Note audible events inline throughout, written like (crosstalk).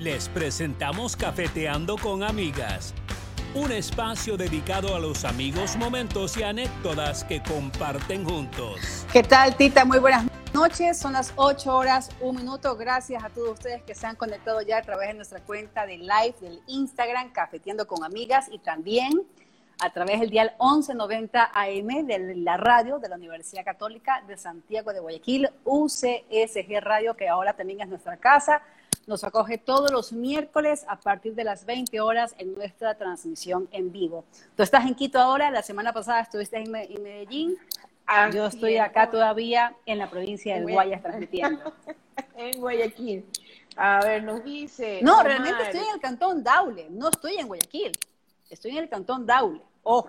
Les presentamos Cafeteando con Amigas, un espacio dedicado a los amigos, momentos y anécdotas que comparten juntos. ¿Qué tal, Tita? Muy buenas noches. Son las 8 horas, un minuto. Gracias a todos ustedes que se han conectado ya a través de nuestra cuenta de live del Instagram, Cafeteando con Amigas, y también a través del dial 1190 AM de la radio de la Universidad Católica de Santiago de Guayaquil, UCSG Radio, que ahora también es nuestra casa. Nos acoge todos los miércoles a partir de las 20 horas en nuestra transmisión en vivo. Tú estás en Quito ahora, la semana pasada estuviste en, Medellín. Yo estoy acá todavía en la provincia del Guayas transmitiendo. (laughs) en Guayaquil. A ver, nos dice. No, realmente estoy en el cantón Daule, no estoy en Guayaquil. Estoy en el cantón Daule. Oh.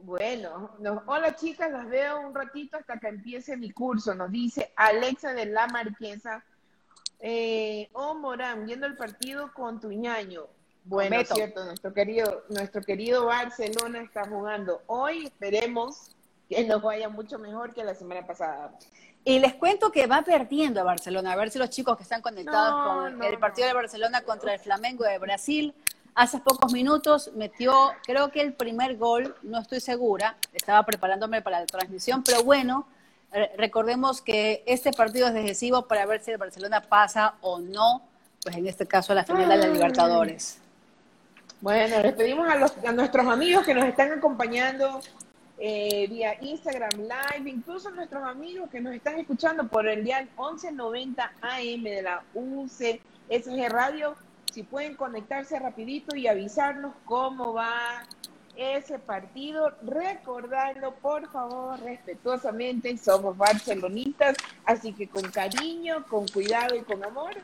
Bueno, hola chicas, las veo un ratito hasta que empiece mi curso, nos dice Alexa de la Marquesa. Eh, oh, Morán, viendo el partido con tu ñaño. Bueno, es cierto, nuestro querido, nuestro querido Barcelona está jugando. Hoy esperemos que nos vaya mucho mejor que la semana pasada. Y les cuento que va perdiendo a Barcelona, a ver si los chicos que están conectados con el partido de Barcelona contra el Flamengo de Brasil hace pocos minutos metió, creo que el primer gol, no estoy segura, estaba preparándome para la transmisión, pero bueno, recordemos que este partido es decisivo para ver si el Barcelona pasa o no, pues en este caso a la final de la Libertadores. Bueno, les pedimos a, los, a nuestros amigos que nos están acompañando eh, vía Instagram Live, incluso a nuestros amigos que nos están escuchando por el día 1190 AM de la UCSG Radio, si pueden conectarse rapidito y avisarnos cómo va ese partido, recordando por favor respetuosamente, somos barcelonistas, así que con cariño, con cuidado y con amor,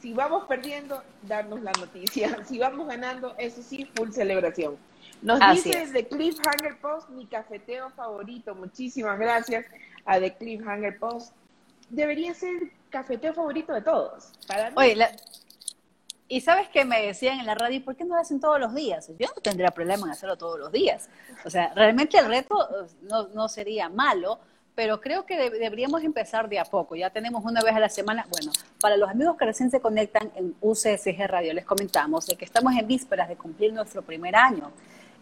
si vamos perdiendo, darnos la noticia, (laughs) si vamos ganando, eso sí, full celebración. Nos dice The Cliffhanger Post, mi cafeteo favorito, muchísimas gracias a The Cliffhanger Post. Debería ser cafeteo favorito de todos. Para Oye, la, y sabes que me decían en la radio, ¿por qué no lo hacen todos los días? Yo no tendría problema en hacerlo todos los días. O sea, realmente el reto eh, no, no sería malo, pero creo que deberíamos empezar de a poco. Ya tenemos una vez a la semana. Bueno, para los amigos que recién se conectan en UCSG Radio, les comentamos de que estamos en vísperas de cumplir nuestro primer año.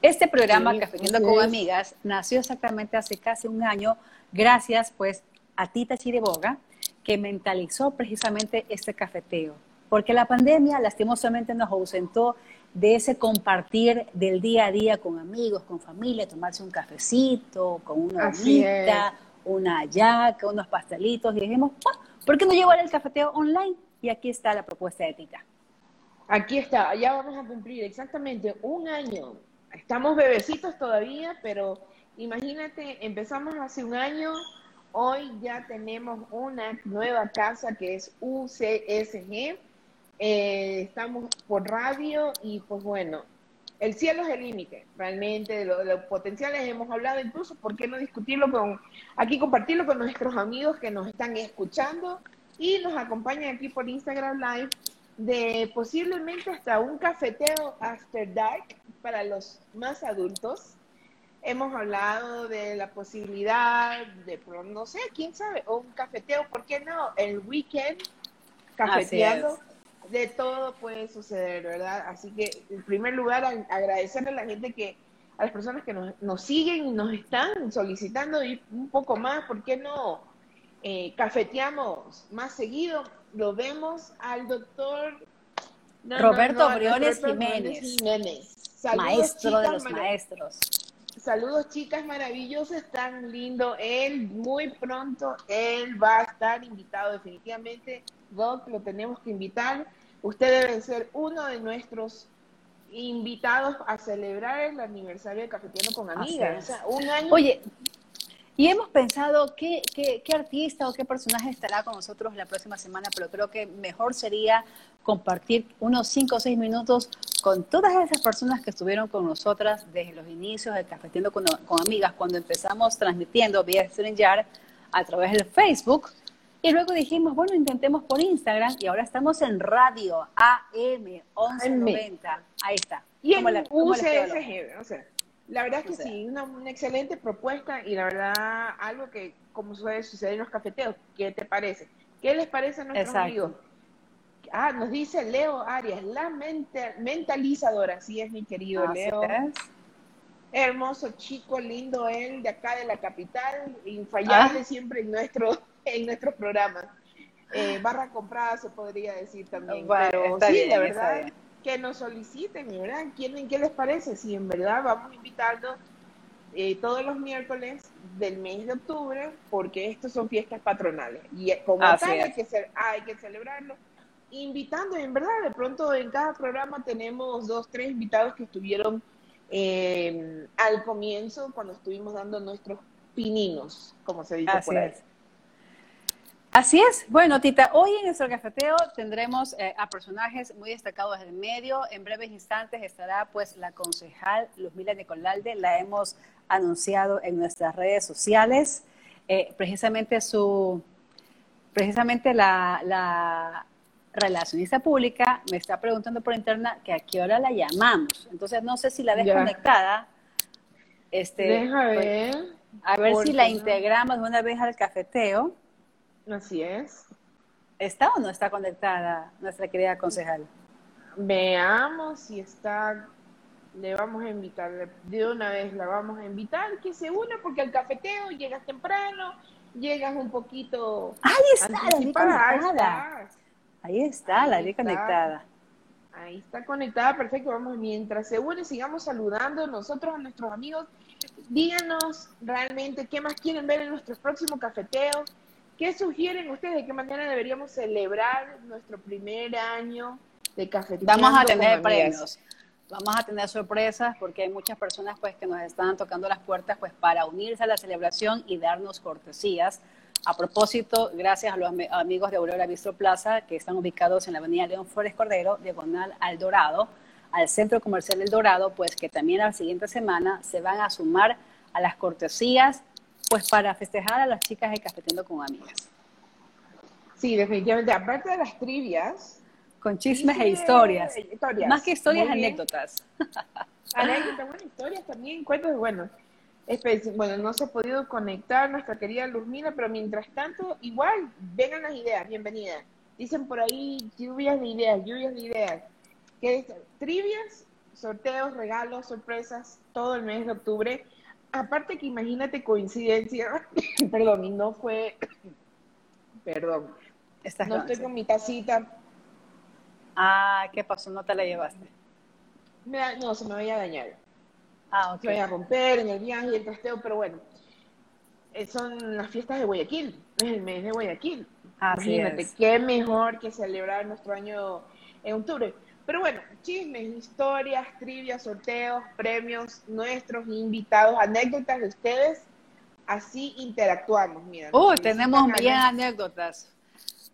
Este programa, Cafetiendo con Amigas, nació exactamente hace casi un año, gracias pues a Tita Chiriboga, que mentalizó precisamente este cafeteo porque la pandemia lastimosamente nos ausentó de ese compartir del día a día con amigos, con familia, tomarse un cafecito, con una hornita, una yaca, unos pastelitos, y dijimos, ¿por qué no llevar el cafeteo online? Y aquí está la propuesta de Tita. Aquí está, ya vamos a cumplir exactamente un año. Estamos bebecitos todavía, pero imagínate, empezamos hace un año, hoy ya tenemos una nueva casa que es UCSG eh, estamos por radio y pues bueno, el cielo es el límite, realmente, de, los potenciales hemos hablado, incluso, ¿por qué no discutirlo con, aquí compartirlo con nuestros amigos que nos están escuchando y nos acompañan aquí por Instagram Live de posiblemente hasta un cafeteo after dark para los más adultos. Hemos hablado de la posibilidad de, no sé, quién sabe, un cafeteo, ¿por qué no? El weekend cafeteando de todo puede suceder, ¿verdad? Así que, en primer lugar, agradecerle a la gente que, a las personas que nos, siguen y nos están solicitando y un poco más, ¿por qué no? Eh, cafeteamos más seguido, lo vemos al doctor Roberto Briones Jiménez, maestro de los maestros. Saludos chicas maravillosas, tan lindo. Él muy pronto, él va a estar invitado definitivamente. Doc, lo tenemos que invitar. Usted debe ser uno de nuestros invitados a celebrar el aniversario de Cafetiano con Amigas. un año. Oye, y hemos pensado qué, qué, qué, artista o qué personaje estará con nosotros la próxima semana, pero creo que mejor sería compartir unos 5 o 6 minutos con todas esas personas que estuvieron con nosotras desde los inicios de Cafetiendo con, con Amigas, cuando empezamos transmitiendo vía StreamYard a través del Facebook y luego dijimos, bueno, intentemos por Instagram y ahora estamos en radio AM 1190. Ahí está. Y en UCSG, la verdad es que sí, una, excelente propuesta y la verdad algo que como suele suceder en los cafeteos, ¿qué te parece? ¿Qué les parece a nuestros amigos? ah, nos dice Leo Arias, la mentalizadora, así es mi querido Leo. Hermoso chico, lindo él, de acá de la capital, infallable ah. siempre en nuestro, (laughs) en nuestros programas. Eh, barra comprada se podría decir también. pero sí, de verdad, que nos soliciten, ¿verdad? ¿Quién, ¿Qué les parece? Si en verdad vamos invitando eh, todos los miércoles del mes de octubre, porque estos son fiestas patronales. Y como tal, hay que, hay que celebrarlo invitando, en verdad, de pronto en cada programa tenemos dos, tres invitados que estuvieron eh, al comienzo cuando estuvimos dando nuestros pininos, como se dice por ahí. Así es. Bueno, Tita, hoy en nuestro cafeteo tendremos eh, a personajes muy destacados del medio. En breves instantes estará pues la concejal Luzmila Nicolalde. La hemos anunciado en nuestras redes sociales. Eh, precisamente su, precisamente la, la, relacionista pública me está preguntando por interna que a qué hora la llamamos. Entonces no sé si la dejo conectada. Este, Deja pues, a ver si la integramos una vez al cafeteo. Así es. ¿Está o no está conectada nuestra querida concejal? Veamos si está. Le vamos a invitar, de una vez la vamos a invitar que se una porque al cafeteo llegas temprano, llegas un poquito. Ahí está, conectada. Ahí está, la vi conectada. Ahí está conectada, perfecto. Vamos, mientras se une, sigamos saludando nosotros a nuestros amigos. Díganos realmente qué más quieren ver en nuestros próximos cafeteos ¿Qué sugieren ustedes? ¿De qué manera deberíamos celebrar nuestro primer año de cafetería? Vamos a tener premios. Vamos a tener sorpresas porque hay muchas personas pues que nos están tocando las puertas pues para unirse a la celebración y darnos cortesías. A propósito, gracias a los amigos de Aurora Bistro Plaza que están ubicados en la avenida León Flores Cordero, diagonal al Dorado, al Centro Comercial El Dorado, pues que también la siguiente semana se van a sumar a las cortesías pues para festejar a las chicas de Cafeteando con Amigas. Sí, definitivamente. Aparte de las trivias. Con chismes e historias. Más que historias, anécdotas. (laughs) Anécdotas, bueno, historias también, cuentos, bueno. Bueno, no se ha podido conectar nuestra querida Luzmina, pero mientras tanto, igual, vengan las ideas, bienvenidas. Dicen por ahí lluvias de ideas, lluvias de ideas. ¿Qué Trivias, sorteos, regalos, sorpresas, todo el mes de octubre aparte que imagínate coincidencia, (laughs) perdón, y no fue, (coughs) perdón, no estoy con mi tacita. Ah, ¿qué pasó? ¿No te la llevaste? no, se me vaya a dañar. Ah, ok. Se vaya a romper en el viaje y el trasteo, pero bueno, eh, son las fiestas de Guayaquil, es el mes de Guayaquil. Imagínate, qué mejor que celebrar nuestro año en octubre. Pero bueno, chismes, historias, trivias, sorteos, premios, nuestros invitados, anécdotas de ustedes. Así interactuamos, mira. Uy, tenemos millón anécdotas.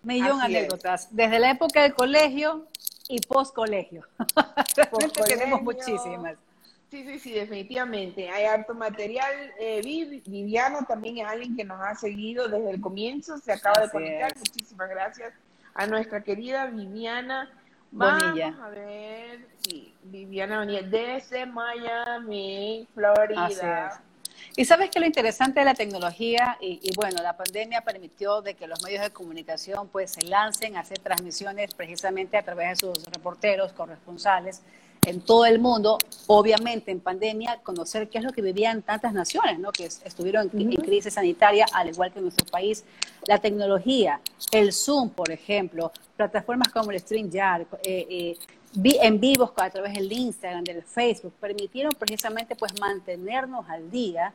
Millón anécdotas. Desde la época del colegio y post colegio. (laughs) tenemos muchísimas. Sí, sí, sí, definitivamente. Hay harto material. Eh, Viviana también es alguien que nos ha seguido desde el comienzo, se acaba de conectar. Muchísimas gracias a nuestra querida Viviana. Vamos a ver, sí, Viviana Bonilla, desde Miami, Florida. Y sabes que lo interesante de la tecnología, y, bueno, la pandemia permitió de que los medios de comunicación pues se lancen a hacer transmisiones precisamente a través de sus reporteros, corresponsales en todo el mundo, obviamente en pandemia, conocer qué es lo que vivían tantas naciones, ¿no? que estuvieron en, crisis sanitaria, al igual que nuestro país. La tecnología, el Zoom, por ejemplo, plataformas como el StreamYard, eh, eh, en vivos a través del Instagram, del Facebook, permitieron precisamente pues mantenernos al día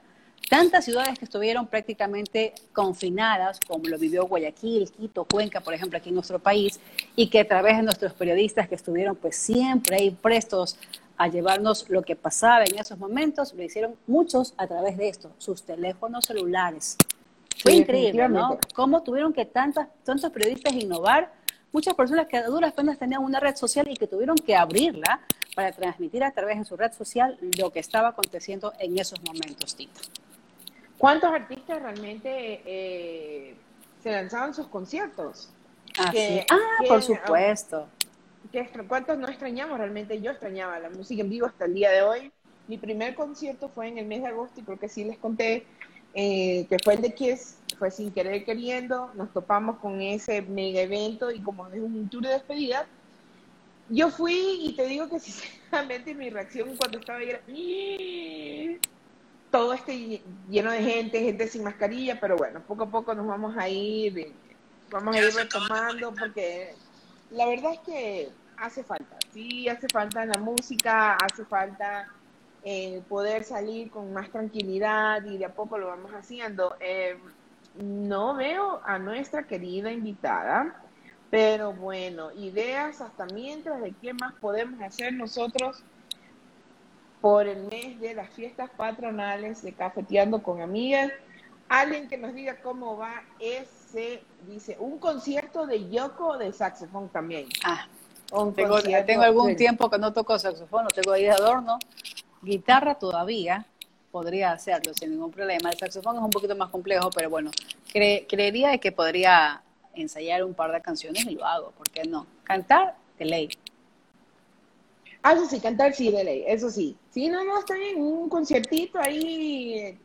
tantas ciudades que estuvieron prácticamente confinadas, como lo vivió Guayaquil, Quito, Cuenca, por ejemplo, aquí en nuestro país, y que a través de nuestros periodistas que estuvieron pues siempre ahí prestos a llevarnos lo que pasaba en esos momentos, lo hicieron muchos a través de esto, sus teléfonos celulares. Fue increíble, ¿no? Cómo tuvieron que tantas, tantos periodistas innovar, muchas personas que a duras penas tenían una red social y que tuvieron que abrirla para transmitir a través de su red social lo que estaba aconteciendo en esos momentos, Tito. ¿Cuántos artistas realmente eh, se lanzaban sus conciertos? ah, por supuesto. ¿Cuántos no extrañamos realmente? Yo extrañaba la música en vivo hasta el día de hoy. Mi primer concierto fue en el mes de agosto y creo que sí les conté eh, que fue el de Kiss, fue sin querer queriendo, nos topamos con ese mega evento y como es un tour de despedida, yo fui y te digo que (laughs) sinceramente mi reacción cuando estaba ahí era todo este lleno de gente, gente sin mascarilla, pero bueno, poco a poco nos vamos a ir, vamos a ir retomando porque la verdad es que hace falta, sí, hace falta la música, hace falta eh, poder salir con más tranquilidad y de a poco lo vamos haciendo. Eh, no veo a nuestra querida invitada, pero bueno, ideas hasta mientras de qué más podemos hacer nosotros por el mes de las fiestas patronales de Cafeteando con Amigas. Alguien que nos diga cómo va ese, dice, un concierto de Yoko de saxofón también. Ah, tengo, tengo, algún tiempo que no toco saxofón, no tengo ahí de adorno, Guitarra todavía podría hacerlo sin ningún problema. El saxofón es un poquito más complejo, pero bueno, creería que podría ensayar un par de canciones y lo hago, ¿por qué no? Cantar, de ley. Ah, eso sí, cantar sí, de ley, eso sí. Sí, no, no, está bien, un conciertito ahí,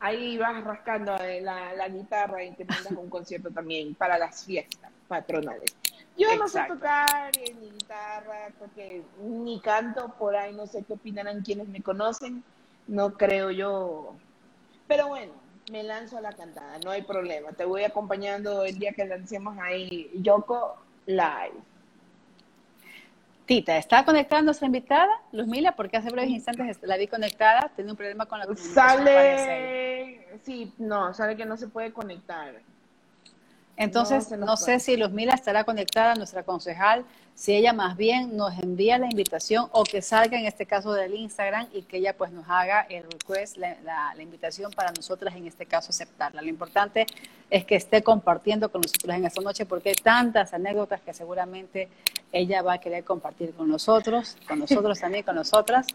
ahí vas rascando la, la guitarra y te mandas un concierto también para las fiestas patronales. Yo no sé tocar ni guitarra, porque ni canto por ahí, no sé qué opinarán quienes me conocen, no creo yo. Pero bueno, me lanzo a la cantada, no hay problema. Te voy acompañando el día que lancemos ahí Yoko Live. Tita, ¿está conectada nuestra invitada, Luzmila? Porque hace breves instantes la vi conectada, tiene un problema con la comunicación. Sale, sí, no, sale que no se puede conectar. Entonces, no, sé si Luzmila estará conectada, nuestra concejal, si ella más bien nos envía la invitación o que salga en este caso del Instagram y que ella pues nos haga el request, la, la, invitación para nosotras en este caso aceptarla. Lo importante es que esté compartiendo con nosotros en esta noche porque hay tantas anécdotas que seguramente ella va a querer compartir con nosotros, con nosotros también, con nosotras.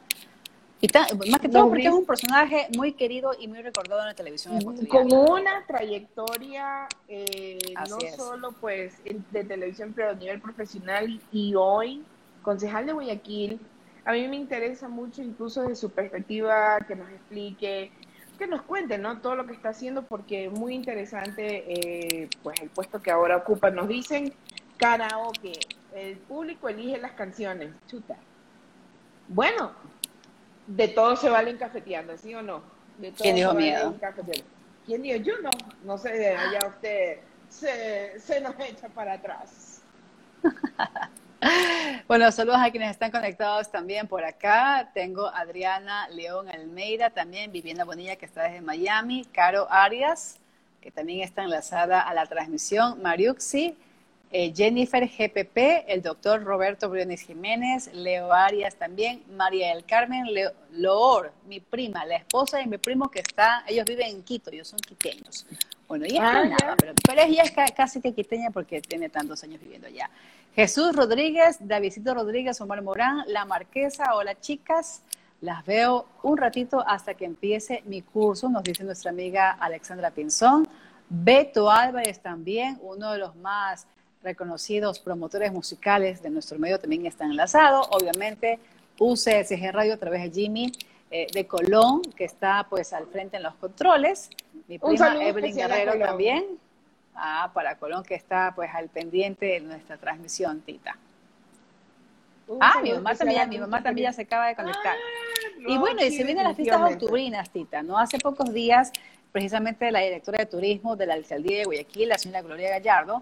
Y más que todo porque es un personaje muy querido y muy recordado en la televisión Con una trayectoria eh, no solo pues de televisión, pero a nivel profesional y hoy concejal de Guayaquil. A mí me interesa mucho incluso de su perspectiva que nos explique, que nos cuente, ¿no? Todo lo que está haciendo porque es muy interesante eh, pues el puesto que ahora ocupa. Nos dicen karaoke, el público elige las canciones, chuta. Bueno, de todo se valen cafeteando, ¿sí o no? De todo ¿Quién dijo miedo? ¿Quién dijo? Yo no. No sé, allá usted se, se nos echa para atrás. (laughs) bueno, saludos a quienes están conectados también por acá. Tengo Adriana León Almeida, también Vivienda Bonilla, que está desde Miami. Caro Arias, que también está enlazada a la transmisión. Mariuxi, eh, Jennifer GPP, el doctor Roberto Briones Jiménez, Leo Arias también, María del Carmen Loor, mi prima, la esposa de mi primo que está, ellos viven en Quito, ellos son quiteños. Bueno, ella ah, nada, pero, ella es casi que quiteña porque tiene tantos años viviendo allá. Jesús Rodríguez, Davidito Rodríguez, Omar Morán, La Marquesa, hola chicas, las veo un ratito hasta que empiece mi curso, nos dice nuestra amiga Alexandra Pinzón. Beto Álvarez también, uno de los más reconocidos promotores musicales de nuestro medio también están enlazados. Obviamente, UCSG Radio a través de Jimmy eh, de Colón, que está pues al frente en los controles. Mi prima Evelyn Guerrero también. Ah, para Colón, que está pues al pendiente de nuestra transmisión, Tita. ah, mi mamá también, mi mamá también ya se acaba de conectar. Ah, y bueno, y se vienen las fiestas octubrinas, Tita, ¿no? Hace pocos días, precisamente la directora de turismo de la alcaldía de Guayaquil, la señora Gloria Gallardo,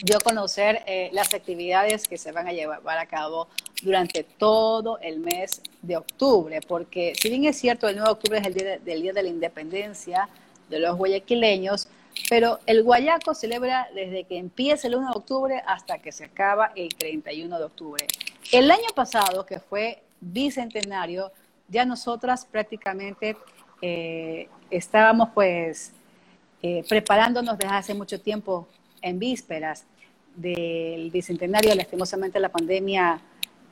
a conocer eh, las actividades que se van a llevar a cabo durante todo el mes de octubre, porque si bien es cierto, el 9 de octubre es el día, del Día de la Independencia de los guayaquileños, pero el guayaco celebra desde que empieza el 1 de octubre hasta que se acaba el 31 de octubre. El año pasado, que fue bicentenario, ya nosotras prácticamente eh, estábamos pues eh, preparándonos desde hace mucho tiempo en vísperas del bicentenario, lastimosamente la pandemia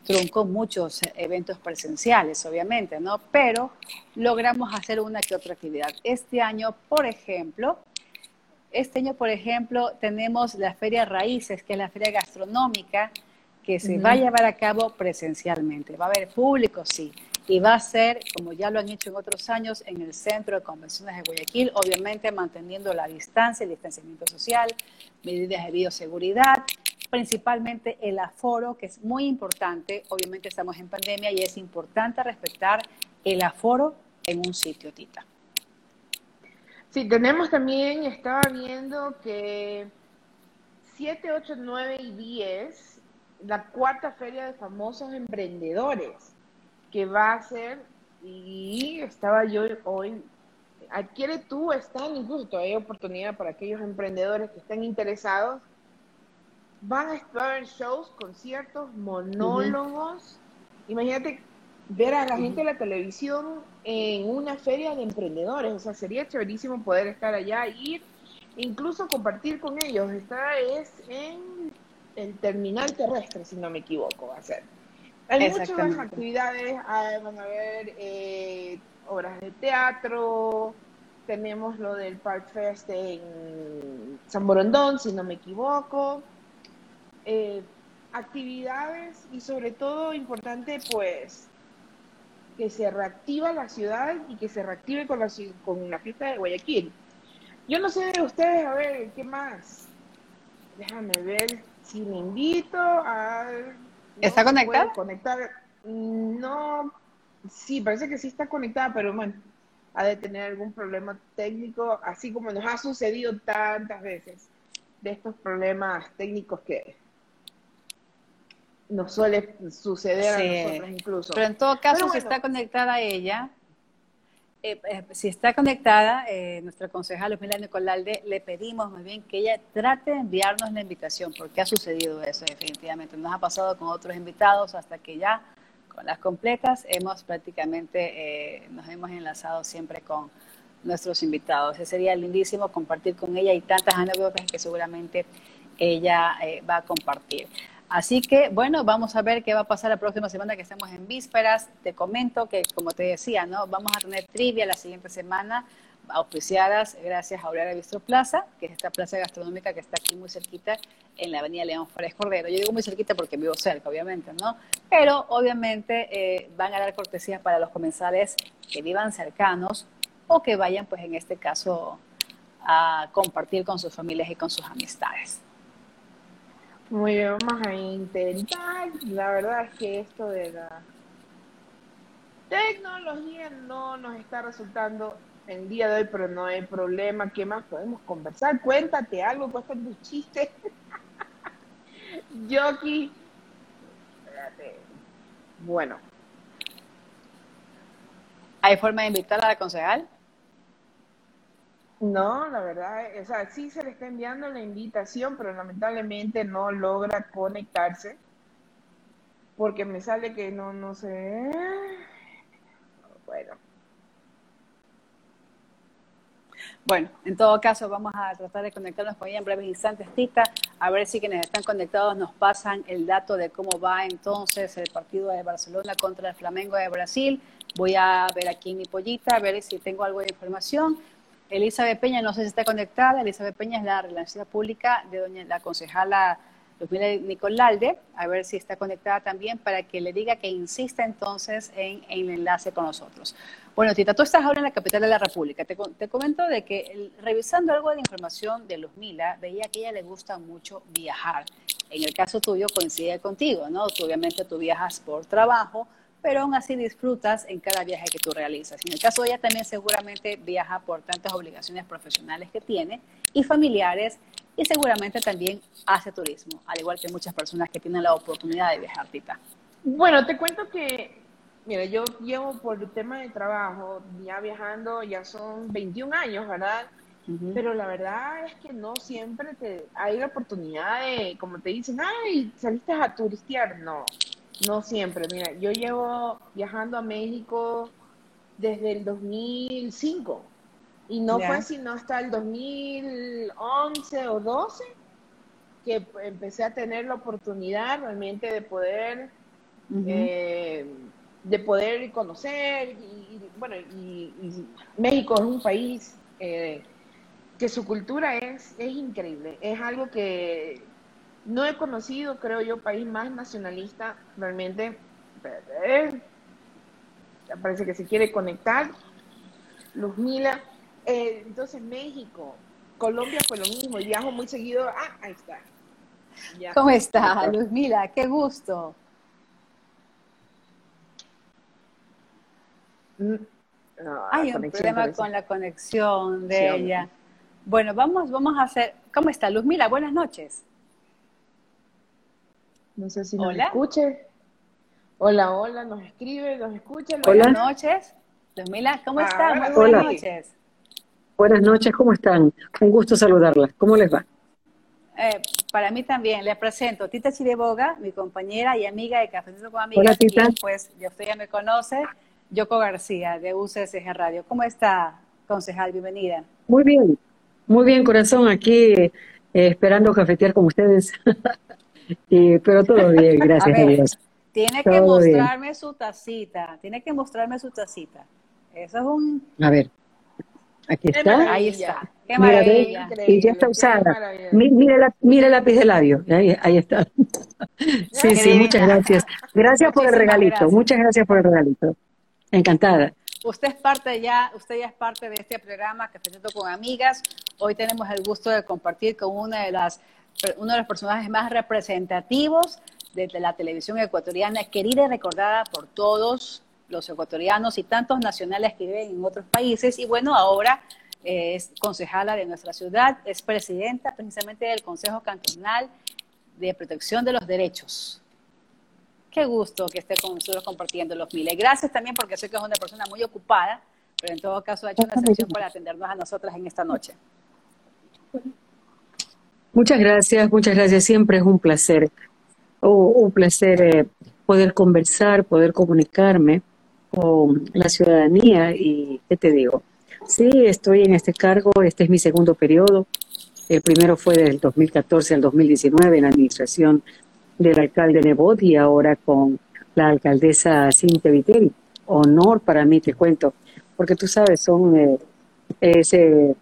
truncó muchos eventos presenciales, obviamente, ¿no? Pero logramos hacer una que otra actividad. Este año, por ejemplo, este año, por ejemplo, tenemos la Feria Raíces, que es la feria gastronómica que se va a llevar a cabo presencialmente. Va a haber público, sí. Y va a ser, como ya lo han hecho en otros años, en el Centro de Convenciones de Guayaquil, obviamente manteniendo la distancia, el distanciamiento social, medidas de bioseguridad, principalmente el aforo, que es muy importante. Obviamente estamos en pandemia y es importante respetar el aforo en un sitio, Tita. Sí, tenemos también, estaba viendo que 7, 8, 9 y 10, la cuarta feria de famosos emprendedores que va a ser, y estaba yo hoy, adquiere tú, están incluso todavía hay oportunidad para aquellos emprendedores que estén interesados. Van a haber shows, conciertos, monólogos. Imagínate ver a la gente de la televisión en una feria de emprendedores. O sea, sería chéverísimo poder estar allá, ir, incluso compartir con ellos. Esta es en el terminal terrestre, si no me equivoco, va a ser. Hay muchas actividades, van a haber eh, obras de teatro, tenemos lo del Park Fest en San Borondón, si no me equivoco, eh, actividades y sobre todo importante pues que se reactiva la ciudad y que se reactive con la, con la fiesta de Guayaquil. Yo no sé de ustedes, a ver, ¿qué más? Déjame ver si me invito a ¿Está conectada? Conectar. No, sí, parece que sí está conectada, pero bueno, ha de tener algún problema técnico, así como nos ha sucedido tantas veces de estos problemas técnicos que nos suele suceder a nosotros incluso. Pero en todo caso, si está conectada ella, eh, eh, si está conectada, eh, nuestra concejal Luzmila Nicolalde, le pedimos muy bien que ella trate de enviarnos la invitación, porque ha sucedido eso definitivamente. Nos ha pasado con otros invitados hasta que ya con las completas hemos prácticamente, nos hemos enlazado siempre con nuestros invitados. sería lindísimo compartir con ella y tantas anécdotas que seguramente ella va a compartir. Así que, bueno, vamos a ver qué va a pasar la próxima semana que estemos en vísperas. Te comento que, como te decía, ¿no? Vamos a tener trivia la siguiente semana, auspiciadas gracias a Aurora Bistro Plaza, que es esta plaza gastronómica que está aquí muy cerquita en la avenida León Flores Cordero. Yo digo muy cerquita porque vivo cerca, obviamente, ¿no? Pero, obviamente, eh, van a dar cortesías para los comensales que vivan cercanos o que vayan, pues, en este caso, a compartir con sus familias y con sus amistades. Muy bien, vamos a intentar. La verdad es que esto de la tecnología no nos está resultando el día de hoy, pero no hay problema. ¿Qué más podemos conversar? Cuéntate algo, cuéntate tu chiste. (laughs) Yoki. Espérate. Bueno. ¿Hay forma de invitar a la concejal? No, la verdad, o sea, sí se le está enviando la invitación, pero lamentablemente no logra conectarse porque me sale que no, no sé. Bueno. Bueno, en todo caso vamos a tratar de conectarnos con ella en breves instantes, Tita, a ver si quienes están conectados nos pasan el dato de cómo va entonces el partido de Barcelona contra el Flamengo de Brasil. Voy a ver aquí mi pollita, a ver si tengo algo de información. Elizabeth Peña, no sé si está conectada. Elizabeth Peña es la relación pública de doña la concejala Lupina Nicolalde, a ver si está conectada también para que le diga que insista entonces en, el enlace con nosotros. Bueno, Tita, tú estás ahora en la capital de la República. Te, comento de que revisando algo de información de Luzmila, veía que a ella le gusta mucho viajar. En el caso tuyo coincide contigo, ¿no? Obviamente tú viajas por trabajo, pero aún así disfrutas en cada viaje que tú realizas. En el caso de ella también seguramente viaja por tantas obligaciones profesionales que tiene y familiares y seguramente también hace turismo, al igual que muchas personas que tienen la oportunidad de viajar, Tita. Bueno, te cuento que, mira, yo llevo por el tema de trabajo, ya viajando, ya son 21 años, ¿verdad? Pero la verdad es que no siempre te hay la oportunidad de, como te dicen, ay, saliste a turistear. No, no siempre, mira, yo llevo viajando a México desde el 2005 y no fue sino hasta el 2011 o 12 que empecé a tener la oportunidad realmente de poder eh, de poder conocer y, bueno y, México es un país eh, que su cultura es, es increíble. Es algo que no he conocido, creo yo, país más nacionalista realmente. parece que se quiere conectar. Luzmila, eh, entonces México, Colombia fue lo mismo, viajo muy seguido. Ah, ahí está. ¿Cómo está, Luzmila? Qué gusto. Mm, Hay un problema con la conexión de ella. Bueno, vamos, vamos a hacer. ¿Cómo está, Luzmila? Buenas noches. No sé si nos hola. escuche. Hola, hola, nos escribe, nos escucha. Buenas noches. Luzmila, ¿cómo ah, está? buenas noches. Buenas noches, ¿cómo están? Un gusto saludarlas. ¿Cómo les va? Eh, para mí también. Les presento Tita Chireboga, mi compañera y amiga de Cafecito con Amigas. Hola, Tita. pues, ya usted ya me conoce. Yoko García, de UCSG Radio. ¿Cómo está, concejal? Bienvenida. Muy bien, muy bien, corazón. Aquí eh, esperando cafetear con ustedes. (laughs) pero todo bien, (laughs) gracias a, Dios. Tiene que mostrarme su tacita. Tiene que mostrarme su tacita. Eso es un. A ver. Aquí está. Ahí está. Qué maravilla. y ya está usada. Mire, la, mire el lápiz de labio. Ahí, ahí está. sí, sí, muchas gracias. Gracias por el regalito. Muchas gracias por el regalito. Encantada. Usted es parte ya, usted ya es parte de este programa que presento con amigas. Hoy tenemos el gusto de compartir con una de las, uno de los personajes más representativos de la televisión ecuatoriana, querida y recordada por todos los ecuatorianos y tantos nacionales que viven en otros países. Y bueno, ahora es concejala de nuestra ciudad, es presidenta precisamente del Consejo Cantonal de Protección de los Derechos. Qué gusto que esté con nosotros compartiendo los miles. Gracias también porque sé que es una persona muy ocupada, pero en todo caso ha hecho una sesión para atendernos a nosotras en esta noche. Muchas gracias, muchas gracias. Siempre es un placer, un placer eh, poder conversar, poder comunicarme con la ciudadanía y, ¿qué te digo? Sí, estoy en este cargo, este es mi segundo periodo. El primero fue del 2014 al 2019 en la administración del alcalde Nebot y ahora con la alcaldesa Cintia Viteri. Honor para mí, te cuento, porque tú sabes, son eh, ese,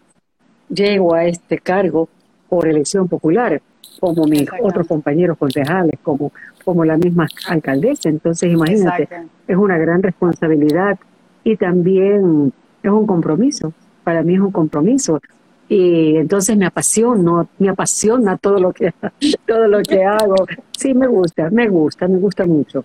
llego a este cargo por elección popular, como mis otros compañeros concejales, como, como la misma alcaldesa. Entonces, imagínate, es una gran responsabilidad y también es un compromiso. Para mí es un compromiso y entonces me apasiona, me apasiona todo lo que (laughs) todo lo que hago. Sí, me gusta, me gusta, me gusta mucho.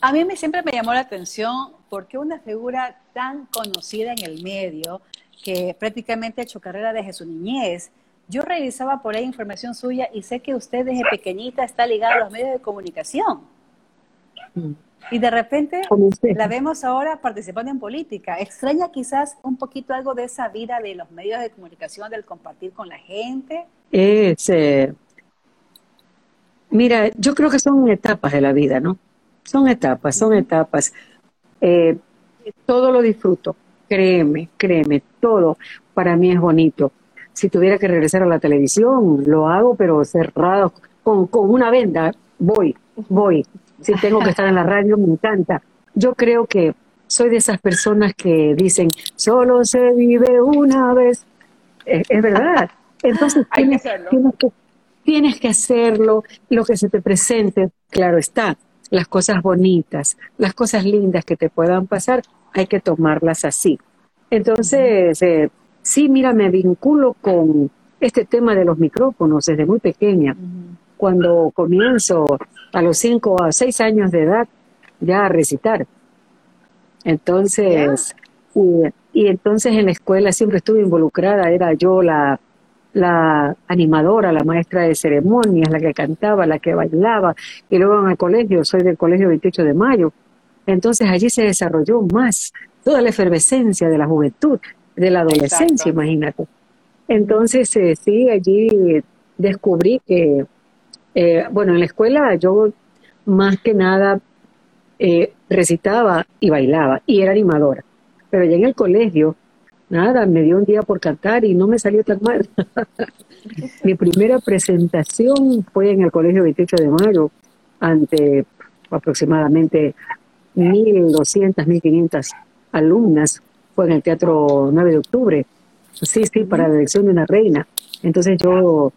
A mí me, siempre me llamó la atención porque una figura tan conocida en el medio que prácticamente ha hecho carrera desde su niñez. Yo revisaba por ahí información suya y sé que usted desde pequeñita está ligada a los medios de comunicación. Y de repente la vemos ahora participando en política. ¿Extraña quizás un poquito algo de esa vida de los medios de comunicación, del compartir con la gente? Es, eh, mira, yo creo que son etapas de la vida, ¿no? Son etapas, son etapas. Eh, todo lo disfruto, créeme, créeme, todo para mí es bonito. Si tuviera que regresar a la televisión, lo hago, pero cerrado, con, con una venda, voy, voy si tengo que estar en la radio, me encanta. Yo creo que soy de esas personas que dicen, solo se vive una vez. Es, verdad. Entonces tienes, que tienes que hacerlo, lo que se te presente, claro está, las cosas bonitas, las cosas lindas que te puedan pasar, hay que tomarlas así. Entonces, eh, sí, mira, me vinculo con este tema de los micrófonos desde muy pequeña. Cuando comienzo a los cinco a seis años de edad ya a recitar. Entonces, y, entonces en la escuela siempre estuve involucrada, era yo la, la animadora, la maestra de ceremonias, la que cantaba, la que bailaba, y luego en el colegio, soy del colegio 28 de mayo, entonces allí se desarrolló más toda la efervescencia de la juventud, de la adolescencia, imagínate. Entonces, eh, sí, allí descubrí que eh, bueno, en la escuela yo más que nada eh, recitaba y bailaba y era animadora. Pero ya en el colegio, nada, me dio un día por cantar y no me salió tan mal. (laughs) Mi primera presentación fue en el colegio 28 de mayo ante aproximadamente 1.200, 1.500 alumnas. Fue en el Teatro 9 de Octubre. Sí, sí, para la elección de una reina. Entonces yo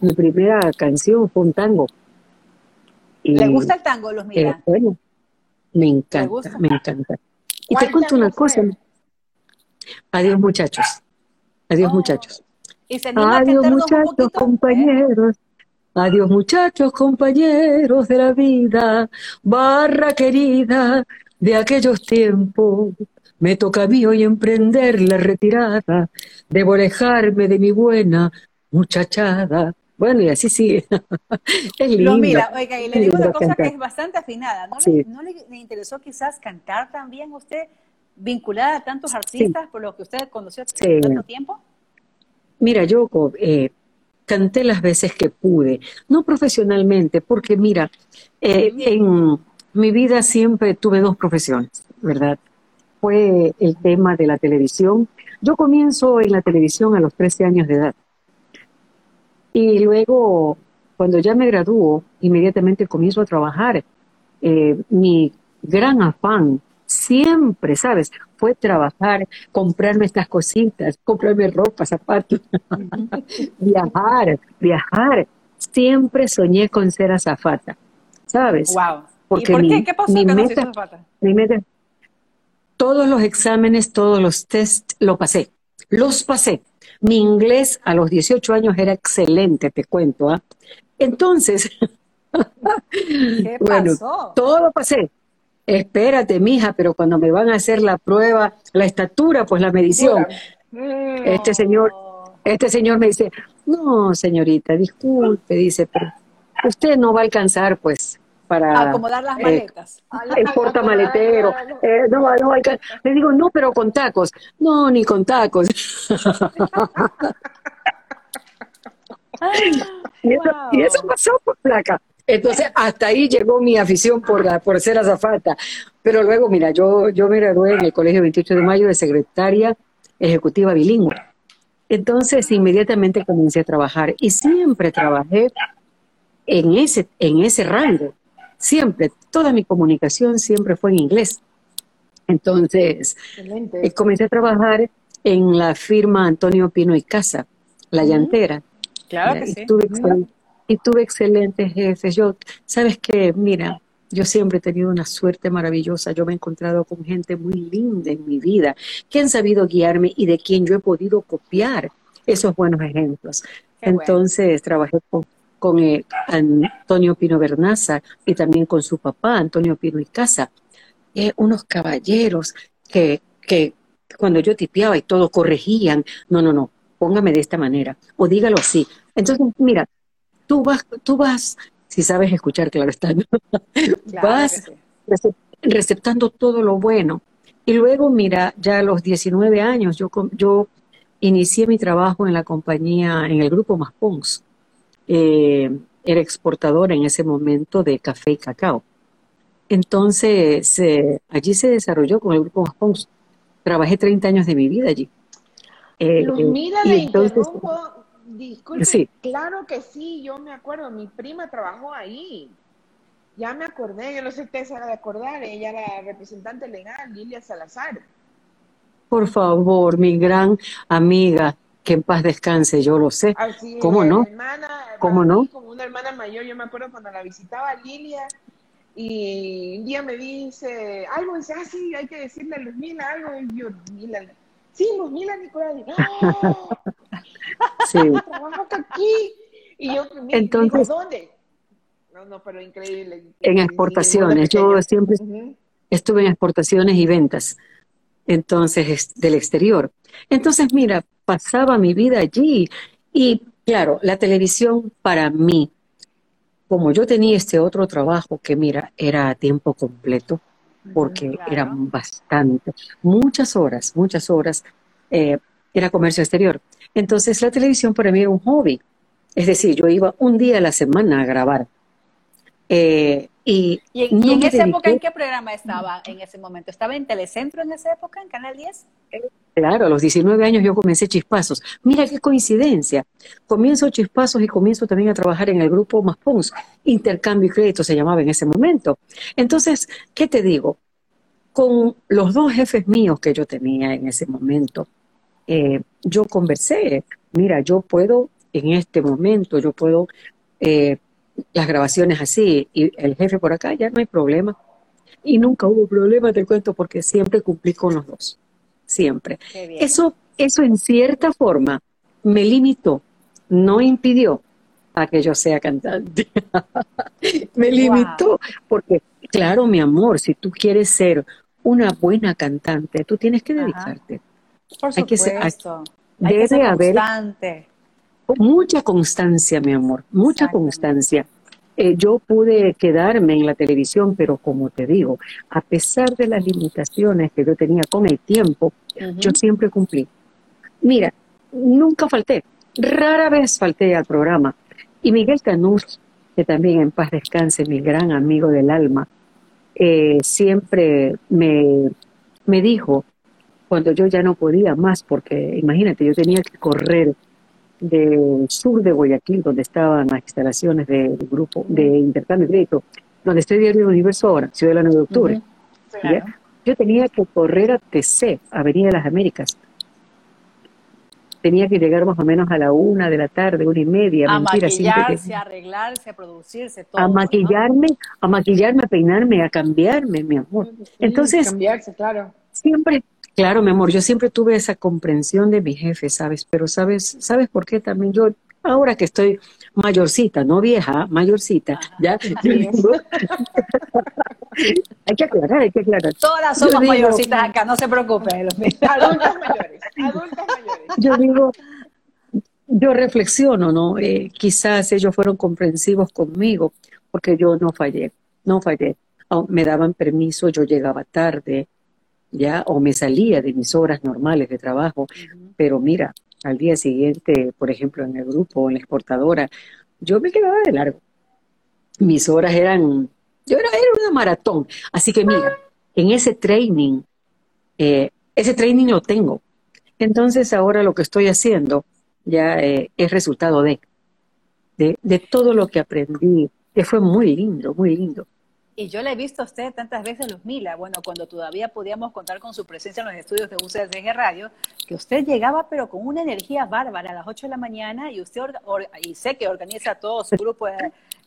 mi primera canción fue un tango. ¿Le gusta el tango, los mira? bueno, me encanta, me encanta. Y te cuento una cosa. Adiós, muchachos. Adiós, Oh. muchachos. Y se Adiós, muchachos, poquito, ¿eh? compañeros. Adiós, muchachos, compañeros de la vida, barra querida de aquellos tiempos. Me toca a mí hoy emprender la retirada, debo alejarme de mi buena muchachada. Bueno, y así sigue. (laughs) es lindo. Mira, oiga, y le digo una cosa que es bastante afinada. ¿No, Sí. le, no le- le interesó quizás cantar también a usted, vinculada a tantos artistas por los que usted conoció hace Sí. tanto tiempo? Mira, yo eh, canté las veces que pude, no profesionalmente, porque mira, eh, en mi vida siempre tuve dos profesiones, ¿verdad? Fue el tema de la televisión. Yo comienzo en la televisión a los 13 años de edad. Y luego, cuando ya me gradúo, inmediatamente comienzo a trabajar. Eh, mi gran afán siempre, ¿sabes? Fue trabajar, comprarme estas cositas, comprarme ropa, zapatos, (laughs) viajar, viajar. Siempre soñé con ser azafata, ¿sabes? Wow. Porque ¿Y por mi- qué? ¿Qué pasó mi que no se meta- hizo falta? Mi meta- todos los exámenes, todos los test, lo pasé. Los pasé. Mi inglés a los 18 años era excelente, te cuento. ¿ah? Entonces, (laughs) ¿Qué bueno, todo lo pasé. Espérate, mija, pero cuando me van a hacer la prueba, la estatura, pues la medición, este señor, este señor me dice, no, señorita, disculpe, dice, pero usted no va a alcanzar, pues, para acomodar las eh, maletas. el portamaletero. Eh, no, no, alca- le digo, no, pero con tacos. No, ni con tacos. (laughs) y, eso, y eso pasó por placa. Entonces, hasta ahí llegó mi afición por, la, por ser azafata. Pero luego, mira, yo, yo me gradué en el Colegio 28 de Mayo de secretaria ejecutiva bilingüe. Entonces, inmediatamente comencé a trabajar y siempre trabajé en ese, en ese rango. Siempre, toda mi comunicación siempre fue en inglés. Entonces, eh, comencé a trabajar en la firma Antonio Pino y Casa, la llantera. Claro que y sí. tuve y tuve excelentes jefes. Yo, sabes que, mira, yo siempre he tenido una suerte maravillosa. Yo me he encontrado con gente muy linda en mi vida, que han sabido guiarme y de quien yo he podido copiar esos buenos ejemplos. Qué bueno. Entonces, trabajé con, con eh, Antonio Pino Bernaza y también con su papá, Antonio Pino y Casa. Eh, unos caballeros que, que cuando yo tipeaba y todo corregían. No, no, no, póngame de esta manera o dígalo así. Entonces, mira, tú vas, tú vas, si sabes escuchar, claro está, ¿no? (laughs) Claro vas sí. receptando todo lo bueno. Y luego, mira, ya a los 19 años yo, yo inicié mi trabajo en la compañía, en el grupo Maspons. Eh, era exportadora en ese momento de café y cacao. Entonces, eh, allí se desarrolló con el grupo Maspons. Trabajé 30 años de mi vida allí. Eh, le entonces- interrumpo. Disculpe, Sí. claro que sí, yo me acuerdo, mi prima trabajó ahí. Ya me acordé, yo no sé si usted se va a acordar, ella era representante legal, Lilia Salazar. Por favor, mi gran amiga, que en paz descanse, yo lo sé. Así, ¿Cómo no? Hermana, ¿Cómo no? Como una hermana mayor, yo me acuerdo cuando la visitaba Lilia y un día me dice algo, dice, ah, sí, hay que decirle a Luzmila algo. Y yo, Luzmila, sí, Luzmila Nicolás. Y, ¡Oh! Sí. aquí. Y yo, mi- Entonces- digo, ¿dónde? No, no, pero increíble. En exportaciones. Yo siempre estuve en exportaciones y ventas, entonces es- del exterior. Entonces, mira, pasaba mi vida allí y claro, la televisión para mí, como yo tenía este otro trabajo que mira, era a tiempo completo, porque Claro. eran bastante, muchas horas, muchas horas, eh, era comercio exterior. Entonces la televisión para mí era un hobby, es decir, yo iba un día a la semana a grabar. Eh, y ¿Y, en- no y en me esa época en qué programa estaba en ese momento? ¿Estaba en Telecentro en esa época, en Canal 10? Claro, a los 19 años yo comencé Chispazos. Mira qué coincidencia. Comienzo Chispazos y comienzo también a trabajar en el grupo Maspons. Intercambio y crédito se llamaba en ese momento. Entonces, ¿qué te digo? Con los dos jefes míos que yo tenía en ese momento, eh, yo conversé. Mira, yo puedo, en este momento, yo puedo, eh, las grabaciones así, y el jefe por acá, ya no hay problema. y nunca hubo problema, te cuento, porque siempre cumplí con los dos, siempre. Eso, eso en cierta forma me limitó, no impidió a que yo sea cantante. (laughs) me limitó, porque claro, mi amor, si tú quieres ser una buena cantante, tú tienes que dedicarte. Por supuesto. Hay que ser, debe haber mucha constancia, mi amor, mucha constancia. Eh, yo pude quedarme en la televisión, pero como te digo, a pesar de las limitaciones que yo tenía con el tiempo, yo siempre cumplí. Mira, nunca falté, rara vez falté al programa. Y Miguel Canús, que también en paz descanse, mi gran amigo del alma, eh, siempre me, me dijo, cuando yo ya no podía más, porque imagínate, yo tenía que correr del sur de Guayaquil, donde estaban las instalaciones del grupo de intercambio crédito, donde estoy viendo el universo ahora, Ciudad de la 9 de Octubre. Yo tenía que correr a TC, Avenida de las Américas. Tenía que llegar más o menos a la una de la tarde, una y media. A maquillarse, a arreglarse, a producirse, todo. A maquillarme, a maquillarme, a peinarme, a cambiarme, mi amor. Entonces, cambiarse, claro. Siempre Claro, mi amor, yo siempre tuve esa comprensión de mi jefe, ¿sabes? Pero ¿sabes, ¿sabes por qué también yo, ahora que estoy mayorcita, no vieja, mayorcita, ¿ya? (laughs) hay que aclarar, hay que aclarar. Todas somos mayorcitas acá, no se preocupen. (laughs) Adultas mayores, adultas mayores. Yo digo, yo reflexiono, ¿no? Eh, quizás ellos fueron comprensivos conmigo porque yo no fallé, no fallé. Oh, me daban permiso, yo llegaba tarde, ya, o me salía de mis horas normales de trabajo, pero mira, al día siguiente, por ejemplo, en el grupo o en la exportadora, yo me quedaba de largo. Mis horas eran, yo era, era una maratón. Así que mira, en ese training, eh, ese training lo tengo. Entonces ahora lo que estoy haciendo ya eh, es resultado de, de, de todo lo que aprendí, que fue muy lindo, muy lindo. Y yo le he visto a usted tantas veces, Luz Mila, bueno, cuando todavía podíamos contar con su presencia en los estudios de UCSG Radio, que usted llegaba pero con una energía bárbara a las 8 de la mañana y usted, y sé que organiza todo su grupo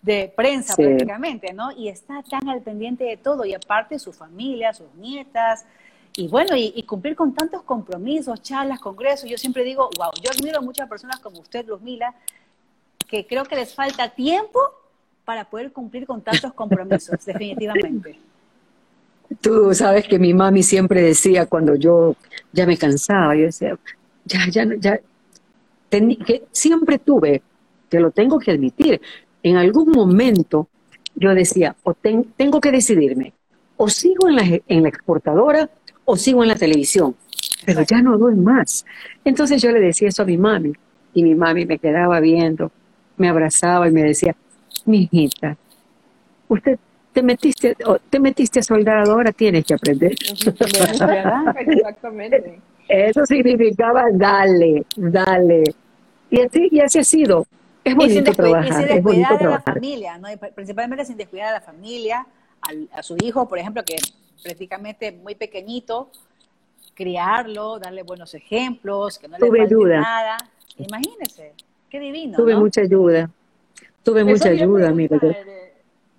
de, prensa prácticamente, ¿no? Y está tan al pendiente de todo, y aparte su familia, sus nietas, y bueno, y, cumplir con tantos compromisos, charlas, congresos, yo siempre digo, wow, yo admiro a muchas personas como usted, Luz Mila, que creo que les falta tiempo para poder cumplir con tantos compromisos, (laughs) definitivamente. Tú sabes que mi mami siempre decía cuando yo ya me cansaba, yo decía, ya, ya, ya, que siempre tuve, que lo tengo que admitir, en algún momento yo decía, o tengo que decidirme, o sigo en la, en la exportadora o sigo en la televisión, pero ya no doy más. Entonces yo le decía eso a mi mami, y mi mami me quedaba viendo, me abrazaba y me decía, mi hijita, usted te metiste, te metiste a soldado, ahora tienes que aprender. (laughs) Exactamente. Eso significaba dale, dale. Y así, y así ha sido. Es bonito trabajar. Sin descuidar a la familia, ¿no? principalmente sin descuidar a la familia, a su hijo, por ejemplo, que prácticamente muy pequeñito, criarlo, darle buenos ejemplos, que no le falte nada. Imagínese, qué divino. Tuve mucha ayuda, Tuve mucha ayuda, mira.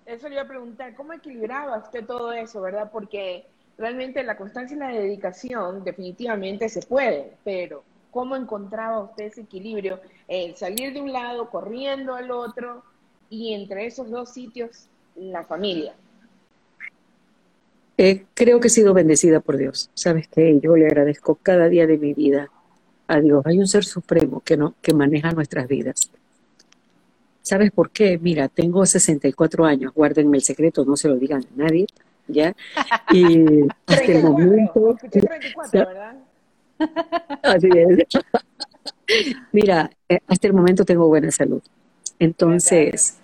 Eso le iba a preguntar, ¿cómo equilibraba usted todo eso, verdad? Porque realmente la constancia y la dedicación definitivamente se puede, pero ¿cómo encontraba usted ese equilibrio? El salir de un lado, corriendo al otro, y entre esos dos sitios, la familia. Eh, creo que he sido bendecida por Dios. ¿Sabes qué? Yo le agradezco cada día de mi vida a Dios. Hay un ser supremo que, no, que maneja nuestras vidas. ¿Sabes por qué? Mira, tengo 64 años, guárdenme el secreto, no se lo digan a nadie, ¿ya? Y (laughs) hasta el momento... 34, ¿verdad? Así es. Mira, eh, hasta el momento tengo buena salud. Entonces,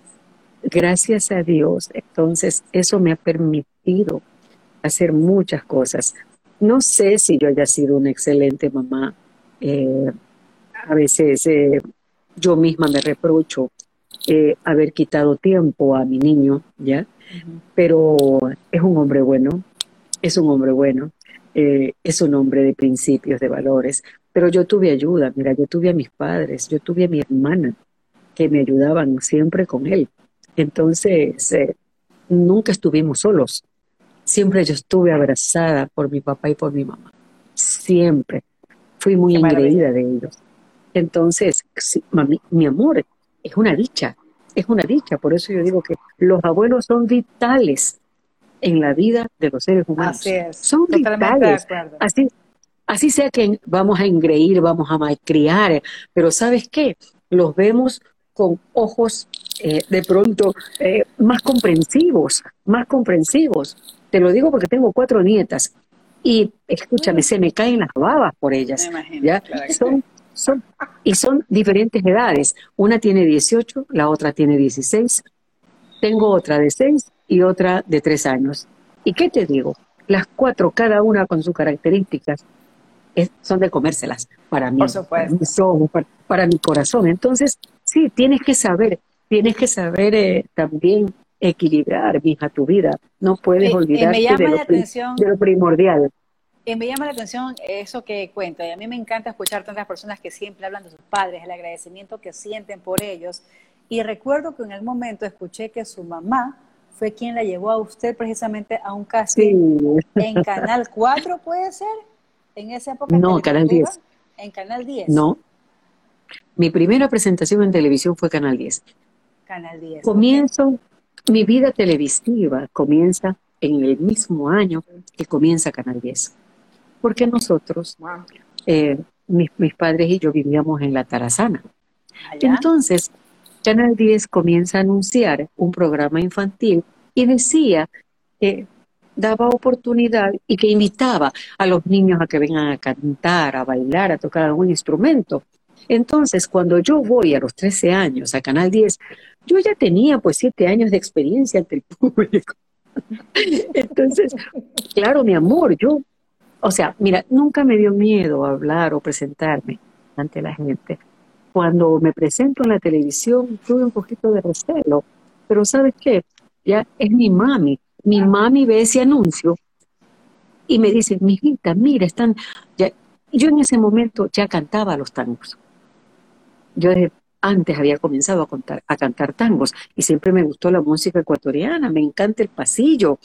gracias a Dios, entonces eso me ha permitido hacer muchas cosas. No sé si yo haya sido una excelente mamá. Eh, a veces eh, yo misma me reprocho eh, haber quitado tiempo a mi niño, ¿ya? Pero es un hombre bueno, es un hombre bueno, eh, es un hombre de principios, de valores. Pero yo tuve ayuda, mira, yo tuve a mis padres, yo tuve a mi hermana, que me ayudaban siempre con él. Entonces, eh, nunca estuvimos solos. siempre yo estuve abrazada por mi papá y por mi mamá. Siempre. Fui muy Qué maravilla. de ellos. Entonces, sí, mami, mi amor, es una dicha, es una dicha. Por eso yo digo que los abuelos son vitales en la vida de los seres humanos. Así es. Son vitales. Así, así sea que vamos a engreír, vamos a malcriar, pero ¿sabes qué? Los vemos con ojos eh, de pronto eh, más comprensivos, más comprensivos. Te lo digo porque tengo cuatro nietas y escúchame, se me caen las babas por ellas. Me imagino, ¿ya? claro Son, son, y son diferentes edades. Una tiene 18, la otra tiene 16. Tengo otra de 6 y otra de 3 años. ¿Y qué te digo? Las cuatro, cada una con sus características, es- son de comérselas para mí, para mis ojos, para, para mi corazón. Entonces, sí, tienes que saber, tienes que saber eh, también equilibrar, mija, tu vida. No puedes olvidarte de, lo, de lo primordial. Y me llama la atención eso que cuenta. Y a mí me encanta escuchar tantas personas que siempre hablan de sus padres, el agradecimiento que sienten por ellos. Y recuerdo que en el momento escuché que su mamá fue quien la llevó a usted precisamente a un casting Sí, en Canal 4, ¿puede ser? En esa época. en No, Canal Telecultura, 10. En Canal 10. no. Mi primera presentación en televisión fue Canal 10. Canal 10. Comienzo, mi vida televisiva comienza en el mismo año que comienza Canal 10. Porque nosotros, eh, mis, mis padres y yo vivíamos en La Tarazana. Allá. Entonces, Canal 10 comienza a anunciar un programa infantil y decía que daba oportunidad y que invitaba a los niños a que vengan a cantar, a bailar, a tocar algún instrumento. Entonces, cuando yo voy a los 13 años a Canal 10, yo ya tenía pues 7 años de experiencia ante el público. (laughs) Entonces, claro, mi amor, yo, o sea, mira, nunca me dio miedo hablar o presentarme ante la gente. Cuando me presento en la televisión, tuve un poquito de recelo, pero ¿sabes qué? Ya es mi mami. Mi mami ve ese anuncio y me dice, mijita, mira, están... Ya. Yo en ese momento ya cantaba los tangos. Yo desde antes había comenzado a, contar, a cantar tangos y siempre me gustó la música ecuatoriana, me encanta el pasillo.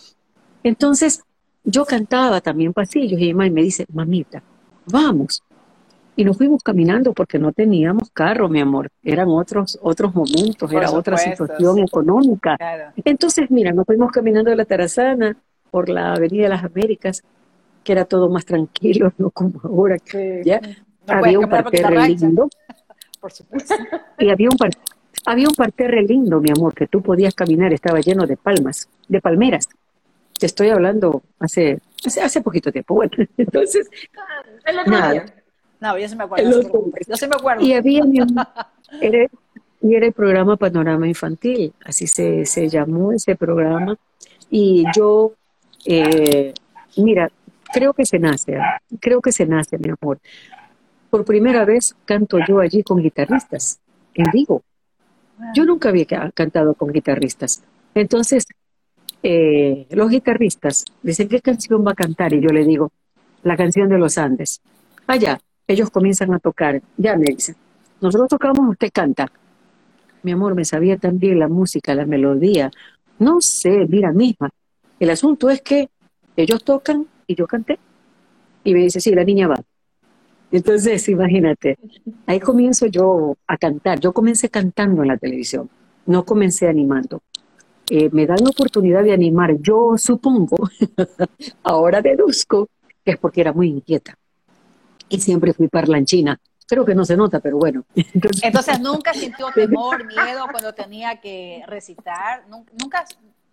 Entonces, yo cantaba también pasillos y mi mamá me dice, mamita, vamos. Y nos fuimos caminando porque no teníamos carro, mi amor. Eran otros, otros momentos, Por era otra situación sí. económica. Claro. Entonces, mira, nos fuimos caminando de la Tarazana por la Avenida de las Américas, que era todo más tranquilo, no como ahora. Sí. ¿ya? No había un parterre lindo (laughs) Por supuesto. y había un, par- había un parterre lindo, mi amor, que tú podías caminar, estaba lleno de palmas, de palmeras. Te estoy hablando hace, hace, hace poquito tiempo. Bueno, (laughs) entonces, El otro Nada. día. No, yo sí me acuerdo. No se me acuerdo. y había, (laughs) era, y era el programa Panorama Infantil, así se, se llamó ese programa. Y yo, eh, mira, creo que se nace, ¿ah? creo que se nace, mi amor. Por primera vez canto yo allí con guitarristas, en vivo. Yo nunca había ca- cantado con guitarristas. Entonces, eh, los guitarristas dicen, ¿qué canción va a cantar? Y yo le digo, la canción de los Andes. Allá, ellos comienzan a tocar. Ya me dicen, nosotros tocamos, usted canta. Mi amor, me sabía también la música, la melodía. No sé, mira, misma. El asunto es que ellos tocan y yo canté. Y me dice, sí, la niña va. Entonces, (laughs) imagínate, ahí comienzo yo a cantar. Yo comencé cantando en la televisión, no comencé animando. Eh, me dan la oportunidad de animar. Yo supongo, (laughs) ahora deduzco, que es porque era muy inquieta. Y siempre fui parlanchina. Creo que no se nota, pero bueno. Entonces, (laughs) Entonces, ¿nunca sintió (laughs) temor, miedo cuando tenía que recitar? Nun- Nunca,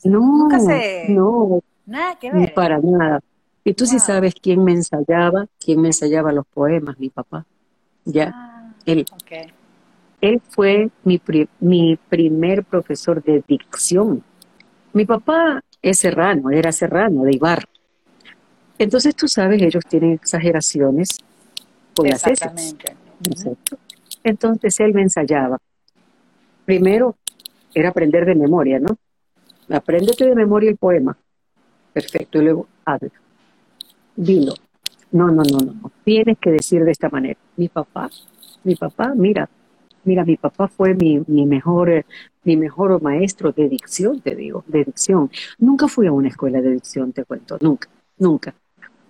no, nunca se- no, nada que ni ver. para nada. Y tú sí Wow. sabes quién me ensayaba, quién me ensayaba los poemas, mi papá. Ya, Ah, él. Él fue mi, pri- mi primer profesor de dicción. Mi papá es serrano, era serrano, de Ibar. Entonces, tú sabes, ellos tienen exageraciones con las heces. Entonces, él me ensayaba. Primero, era aprender de memoria, ¿no? Apréndete de memoria el poema. Perfecto, y luego habla. Dilo. No, no, no. no. Tienes que decir de esta manera. Mi papá, mi papá, mira, Mira, mi papá fue mi, mi mejor mi mejor maestro de dicción, te digo, de dicción. Nunca fui a una escuela de dicción, te cuento, nunca, nunca.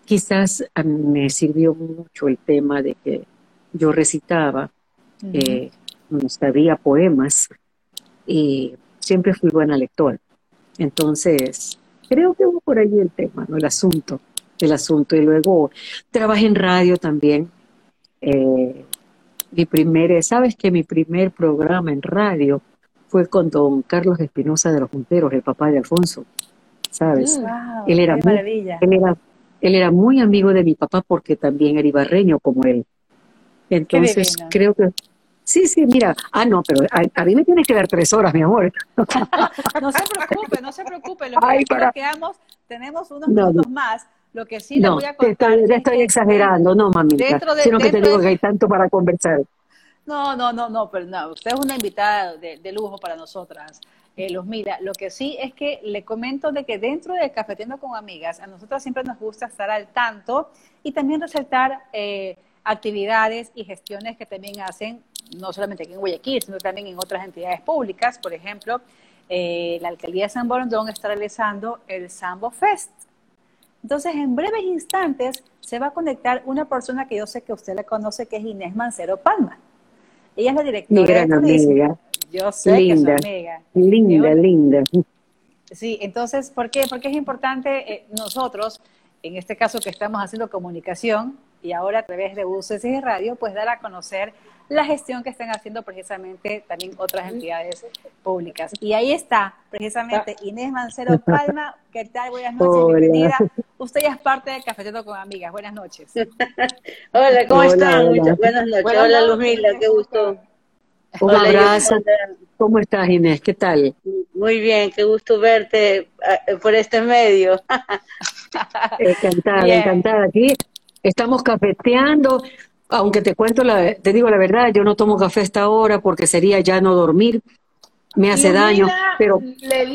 Quizás me sirvió mucho el tema de que yo recitaba, eh, sabía poemas y siempre fui buena lectora. Entonces, creo que hubo por ahí el tema, ¿no? El asunto, el asunto. Y luego trabajé en radio también. Eh, mi primer, sabes que mi primer programa en radio fue con don Carlos Espinosa de los Junteros, el papá de Alfonso, ¿sabes? Mm, él, era muy, él, era, él era muy amigo de mi papá porque también era ibarreño como él. Entonces creo que... Sí, sí, mira, ah, no, pero a, mí me tienes que dar tres horas, mi amor. (laughs) no se preocupe, no se preocupe, lo que para... quedamos, tenemos unos minutos más. Lo que sí le voy a contar. Te estoy, estoy exagerando, no, mamita. sino que te digo que hay tanto para conversar. No, no, no, no, pero no, usted es una invitada de, lujo para nosotras. Eh, los mira, lo que sí es que le comento de que dentro de Cafetiendo con Amigas, a nosotras siempre nos gusta estar al tanto y también resaltar eh, actividades y gestiones que también hacen, no solamente aquí en Guayaquil, sino también en otras entidades públicas. Por ejemplo, eh, la alcaldía de San Borondón está realizando el Sambo Fest. Entonces, en breves instantes se va a conectar una persona que yo sé que usted la conoce, que es Inés Mancero Palma. Ella es la directora. Mi gran amiga. Yo sé linda, que es amiga. Linda, linda. Sí, entonces, ¿por qué? Porque es importante eh, nosotros, en este caso que estamos haciendo comunicación y ahora a través de UCC y Radio, pues dar a conocer la gestión que están haciendo precisamente también otras entidades públicas. Y ahí está, precisamente, Inés Mancero Palma. (laughs) ¿Qué tal? Buenas noches, bienvenida. Usted ya es parte de Cafeteto con Amigas. Buenas noches. (laughs) hola, ¿cómo están? Muchas buenas noches. hola, Luzmila, qué gusto. Un abrazo. ¿Cómo estás, Inés? ¿Qué tal? Muy bien, qué gusto verte eh, por este medio. (laughs) encantada, encantada. Aquí estamos cafeteando aunque te cuento, la, te digo la verdad, yo no tomo café esta hora porque sería ya no dormir, me hace daño, pero,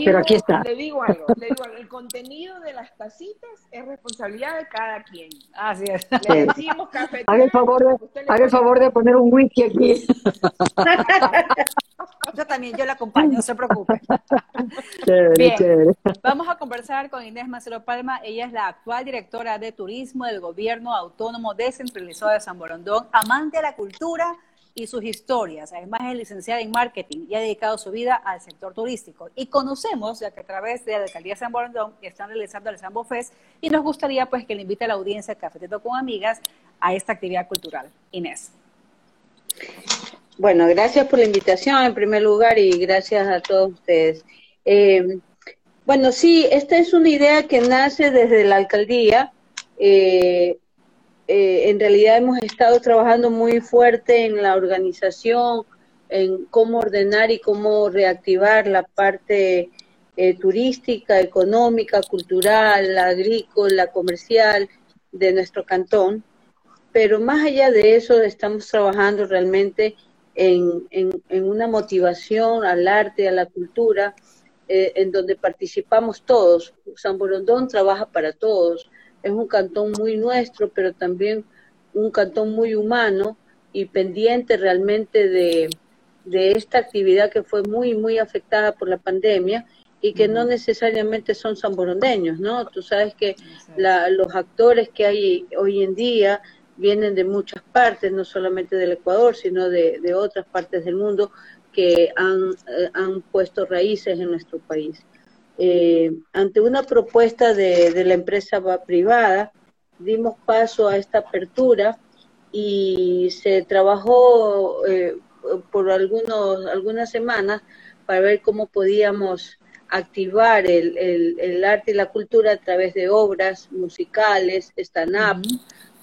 pero aquí está. Le digo, algo, le digo algo, el contenido de las tacitas es responsabilidad de cada quien. Así es. Le decimos café. Haga el favor de, haga el favor de poner un whisky aquí. (laughs) Yo también, yo la acompaño, no se preocupe. (laughs) Bien, vamos a conversar con Inés Macero Palma. Ella es la actual directora de turismo del Gobierno Autónomo Descentralizado de San Borondón, amante de la cultura y sus historias. Además es licenciada en marketing y ha dedicado su vida al sector turístico. Y conocemos, ya que a través de la Alcaldía de San Borondón están realizando el Sambo Fest y nos gustaría pues que le invite a la audiencia Cafeteto con Amigas a esta actividad cultural. Inés. Bueno, gracias por la invitación en primer lugar y gracias a todos ustedes. Eh, bueno, sí, esta es una idea que nace desde la alcaldía. Eh, eh, en realidad hemos estado trabajando muy fuerte en la organización, en cómo ordenar y cómo reactivar la parte turística, económica, cultural, agrícola, comercial de nuestro cantón. Pero más allá de eso, estamos trabajando realmente en, en, una motivación al arte, a la cultura, eh, en donde participamos todos. San Borondón trabaja para todos. Es un cantón muy nuestro, pero también un cantón muy humano y pendiente realmente de, de esta actividad que fue muy, muy afectada por la pandemia y que no necesariamente son sanborondeños, ¿no? Tú sabes que la, los actores que hay hoy en día vienen de muchas partes, no solamente del Ecuador, sino de, otras partes del mundo que han, eh, han puesto raíces en nuestro país. Eh, ante una propuesta de, la empresa privada, dimos paso a esta apertura y se trabajó eh, por algunos, algunas semanas para ver cómo podíamos activar el, el, arte y la cultura a través de obras musicales, stand-up,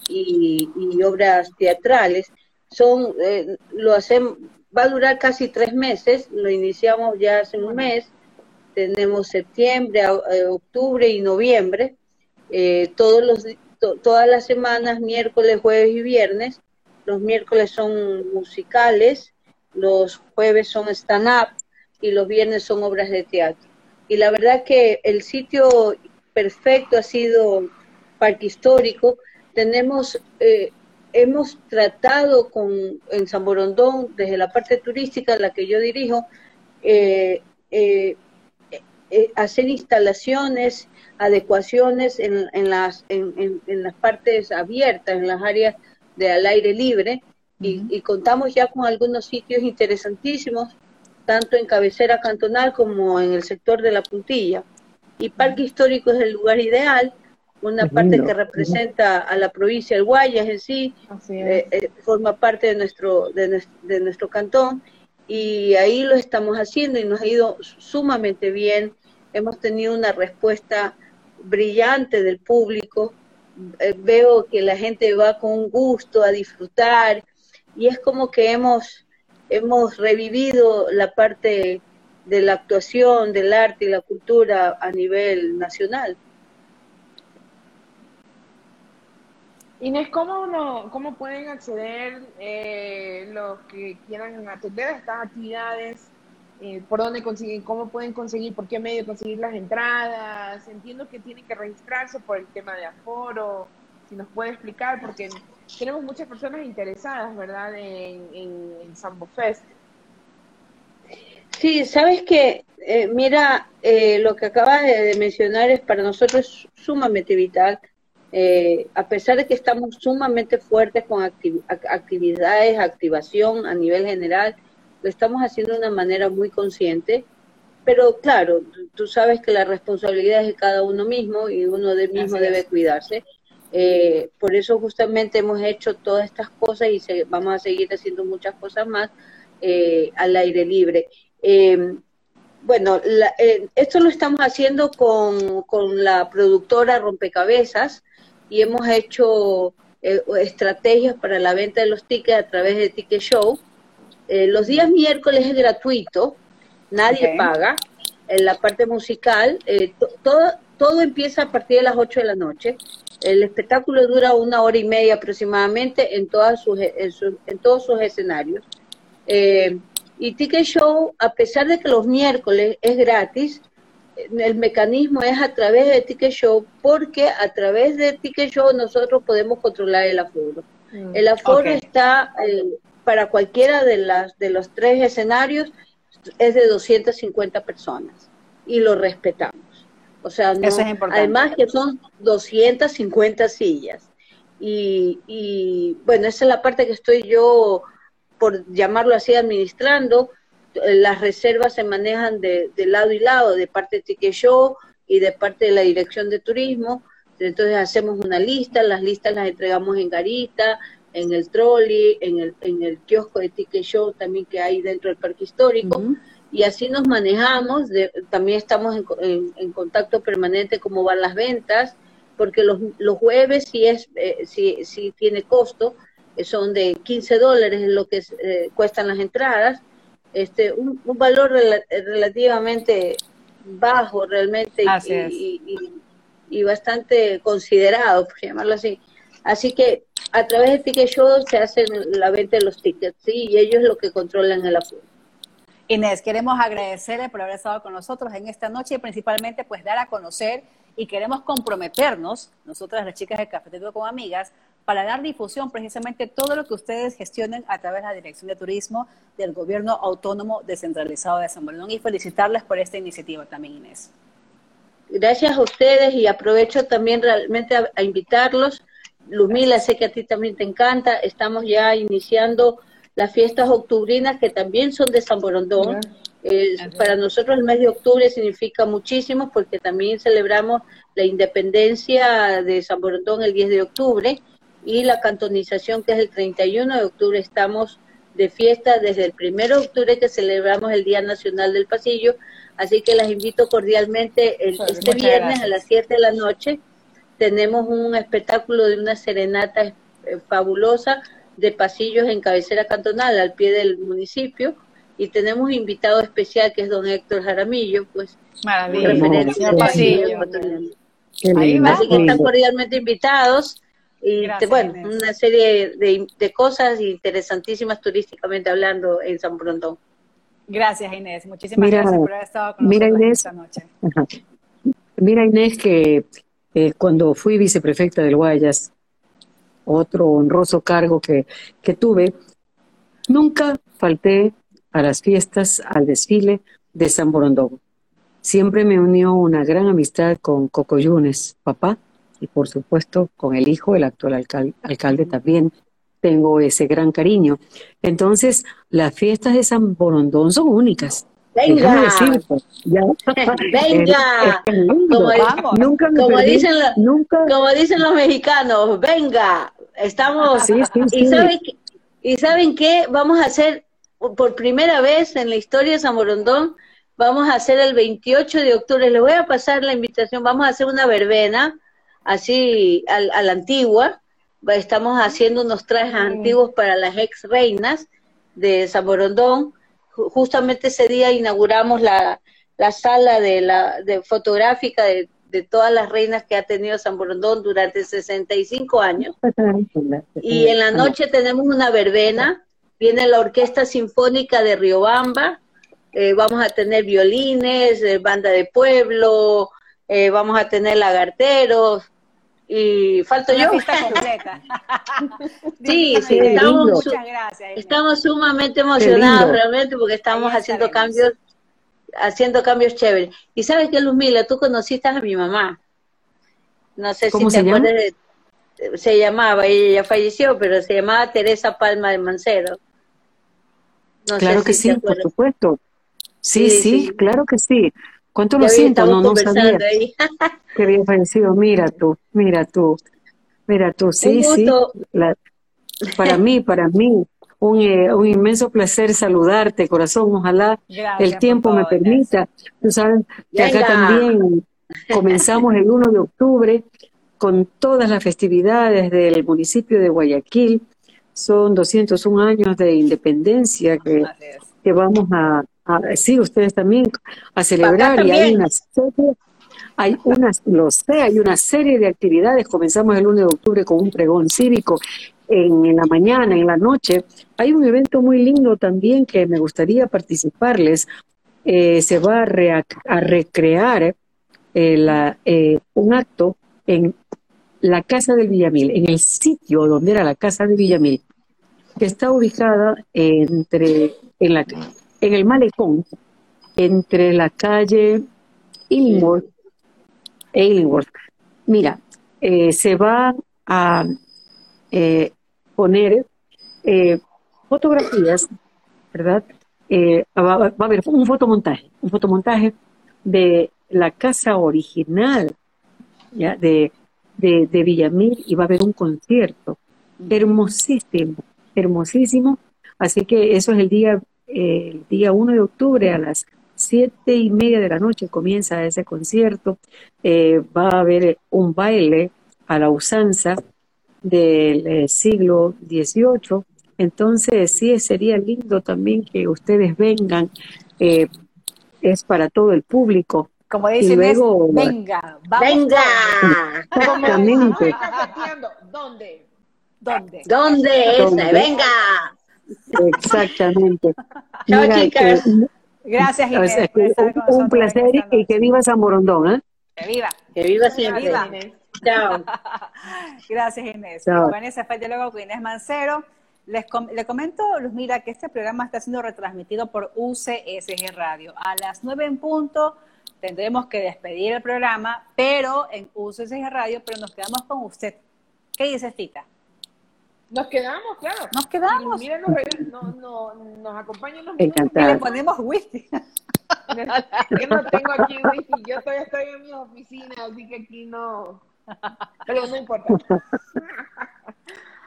y, obras teatrales. Son, eh, lo hacemos, va a durar casi tres meses, lo iniciamos ya hace un mes, tenemos septiembre, eh, octubre y noviembre, eh, todos los, todas las semanas, miércoles, jueves y viernes. Los miércoles son musicales, los jueves son stand-up y los viernes son obras de teatro. Y la verdad que el sitio perfecto ha sido Parque Histórico, tenemos eh, hemos tratado con, en San Borondón, desde la parte turística, la que yo dirijo, eh, eh, eh, hacer instalaciones, adecuaciones en, en las, en, en, las partes abiertas, en las áreas de al aire libre, y, y, contamos ya con algunos sitios interesantísimos, tanto en cabecera cantonal como en el sector de la puntilla. Y Parque Histórico es el lugar ideal, una parte que representa a la provincia del Guayas en sí, eh, eh, forma parte de nuestro, de nuestro, de nuestro cantón, y ahí lo estamos haciendo y nos ha ido sumamente bien hemos tenido una respuesta brillante del público. Eh, veo que la gente va con gusto a disfrutar y es como que hemos, hemos revivido la parte de la actuación, del arte y la cultura a nivel nacional. Inés, ¿cómo, no, cómo pueden acceder eh, los que quieran atender a estas actividades? Eh, por dónde consiguen, cómo pueden conseguir, por qué medio conseguir las entradas. Entiendo que tienen que registrarse por el tema de aforo. Si nos puede explicar, porque tenemos muchas personas interesadas, ¿verdad?, en, en, Sambo Fest. Sí, sabes que, eh, mira, eh, lo que acabas de, mencionar es para nosotros sumamente vital. A pesar de que estamos sumamente fuertes con actividades, activación a nivel general, lo estamos haciendo de una manera muy consciente, pero claro, tú sabes que la responsabilidad es de cada uno mismo y uno de mismo debe cuidarse. Eh, por eso justamente hemos hecho todas estas cosas y vamos a seguir haciendo muchas cosas más eh, al aire libre. Em, bueno, eh, esto lo estamos haciendo con, con la productora Rompecabezas y hemos hecho estrategias para la venta de los tickets a través de Ticket Show eh, los días miércoles es gratuito, nadie paga. En la parte musical, eh, todo, todo empieza a partir de las 8 de la noche. El espectáculo dura una hora y media aproximadamente en, todas sus, en, todos sus escenarios. Eh, y Ticket Show, a pesar de que los miércoles es gratis, el mecanismo es a través de Ticket Show porque a través de Ticket Show nosotros podemos controlar el aforo. Mm, el aforo está para cualquiera de, las, de los tres escenarios es de 250 personas y lo respetamos. O sea, no, además que son 250 sillas. Y, y bueno, esa es la parte que estoy yo, por llamarlo así, administrando. Las reservas se manejan de, de lado y lado, de parte de Ticket Show y de parte de la Dirección de Turismo. Entonces hacemos una lista, las listas las entregamos en Garita, en el trolley, en el, en el kiosco de Ticket Show también que hay dentro del parque histórico. Y así nos manejamos, también estamos en, en, contacto permanente cómo van las ventas, porque los, los jueves sí, es, eh, sí, tiene costo, son de 15 dólares lo que eh, cuestan las entradas, este un, un valor relativamente bajo realmente y, y, bastante considerado, por llamarlo así. Así que a través de Ticket Show se hace la venta de los tickets, ¿sí? Y ellos lo que controlan el aforo. Inés, queremos agradecerle por haber estado con nosotros en esta noche y principalmente pues dar a conocer y queremos comprometernos, nosotras las chicas de Cafetería como amigas, para dar difusión precisamente todo lo que ustedes gestionen a través de la Dirección de Turismo del Gobierno Autónomo Descentralizado de San Bernardino y felicitarles por esta iniciativa también, Inés. Gracias a ustedes y aprovecho también realmente a invitarlos Luzmila, sé que a ti también te encanta. Estamos ya iniciando las fiestas octubrinas que también son de San Borondón. Eh, para nosotros el mes de octubre significa muchísimo porque también celebramos la independencia de San Borondón el 10 de octubre y la cantonización que es el 31 de octubre. Estamos de fiesta desde el 1 de octubre que celebramos el Día Nacional del Pasillo. Así que las invito cordialmente el, este viernes a las 7 de la noche. Tenemos un espectáculo de una serenata eh, fabulosa de pasillos en cabecera cantonal al pie del municipio. Y tenemos un invitado especial que es don Héctor Jaramillo, pues referencia pasillo. Así que están cordialmente invitados y bueno, una serie de, de, cosas interesantísimas turísticamente hablando en San Brondón. Gracias Inés, muchísimas gracias por haber estado con nosotros esta noche. Mira Inés que eh, cuando fui viceprefecta del Guayas, otro honroso cargo que, que tuve, nunca falté a las fiestas, al desfile de San Borondón. Siempre me unió una gran amistad con Coco Yunes, papá, y por supuesto con el hijo, el actual alcalde, alcalde también, tengo ese gran cariño. Entonces, las fiestas de San Borondón son únicas. Venga, Decirte, ya. (laughs) venga, Es- es lindo. como, Vamos. Nunca me como perdí, dicen, lo- nunca. como dicen los mexicanos, venga, estamos, Sí, sí, y saben, y saben qué, vamos a hacer por primera vez en la historia de San Borondón, vamos a hacer el 28 de octubre, les voy a pasar la invitación, vamos a hacer una verbena, así al- a la antigua, estamos haciendo unos trajes antiguos para las ex reinas de Ju- justamente ese día inauguramos la, la sala de la de fotográfica de, de todas las reinas que ha tenido San Borondón durante 65 años. Y en la noche tenemos una verbena, viene la Orquesta Sinfónica de Riobamba, eh, vamos a tener violines, eh, banda de pueblo, eh, vamos a tener lagarteros, y falto Una yo. fiesta completa. (laughs) Sí, sí, estamos, su- gracias. Estamos sumamente emocionados realmente porque estamos Ahí haciendo estaremos. cambios, haciendo cambios chéveres. Y sabes que Luzmila, tú conociste a mi mamá. No sé ¿Cómo si se te llama? acuerdas de, se llamaba, ella ya falleció, pero se llamaba Teresa Palma de Mancero. No Claro sé que si sí, por supuesto. Sí, Sí, sí, sí. claro que sí. ¿Cuánto lo siento? No, no sabía ahí. que había fallecido. Mira tú, mira tú, mira tú. Sí, sí. La- para mí, para mí, un, eh, un inmenso placer saludarte, corazón. Ojalá Gracias el tiempo me permita. Tú sabes que acá también comenzamos el 1 de octubre con todas las festividades del municipio de Guayaquil. Son 201 años de independencia que, que vamos a, a- sí, ustedes también, a celebrar y hay una serie, hay unas, lo sé, hay una serie de actividades. Comenzamos el 1 de octubre con un pregón cívico en, en la mañana, en la noche. Hay un evento muy lindo también que me gustaría participarles. Eh, se va a, rea- a recrear eh, la, eh, un acto en la Casa del Villamil, en el sitio donde era la Casa de Villamil, que está ubicada entre, en, la, en el malecón, entre la calle Illingworth e Illingworth. Mira, eh, se va a eh, poner eh, fotografías, ¿verdad? Va, a haber un fotomontaje, un fotomontaje de la casa original. De, de, de Villamil y va a haber un concierto hermosísimo, hermosísimo. Así que eso es el día, eh, el día 1 de octubre a las siete y media de la noche comienza ese concierto. Eh, va a haber un baile a la usanza del eh, siglo XVIII. Entonces, sí, sería lindo también que ustedes vengan. Eh, es para todo el público. Como Y dicen, es, luego- venga, vamos. Venga. Exactamente. ¿dónde? ¿Dónde? ¿Dónde es? ¿Dónde? Venga. Exactamente. (laughs) Chao, Mira, chicas. que- Gracias, o Inés, que con un placer y que viva San Borondón, ¿eh? Que viva. Que viva siempre. Viva. Inés. Chao. (laughs) Gracias, Inés. Chao. Bueno, ese fue el diálogo con Inés Mancero. Les com- le comento, Luz, mira, que este programa está siendo retransmitido por UCSG Radio. A las 9 en punto tendremos que despedir el programa, pero en UCSG Radio, pero nos quedamos con usted. ¿Qué dices, Tita? Nos quedamos, claro. Nos quedamos. Y mira, nos, rega- no, no, nos acompañan los Encantada. Y le ponemos whisky. (laughs) Yo no tengo aquí whisky, yo todavía estoy en mi oficina, así que aquí no. Pero no importa.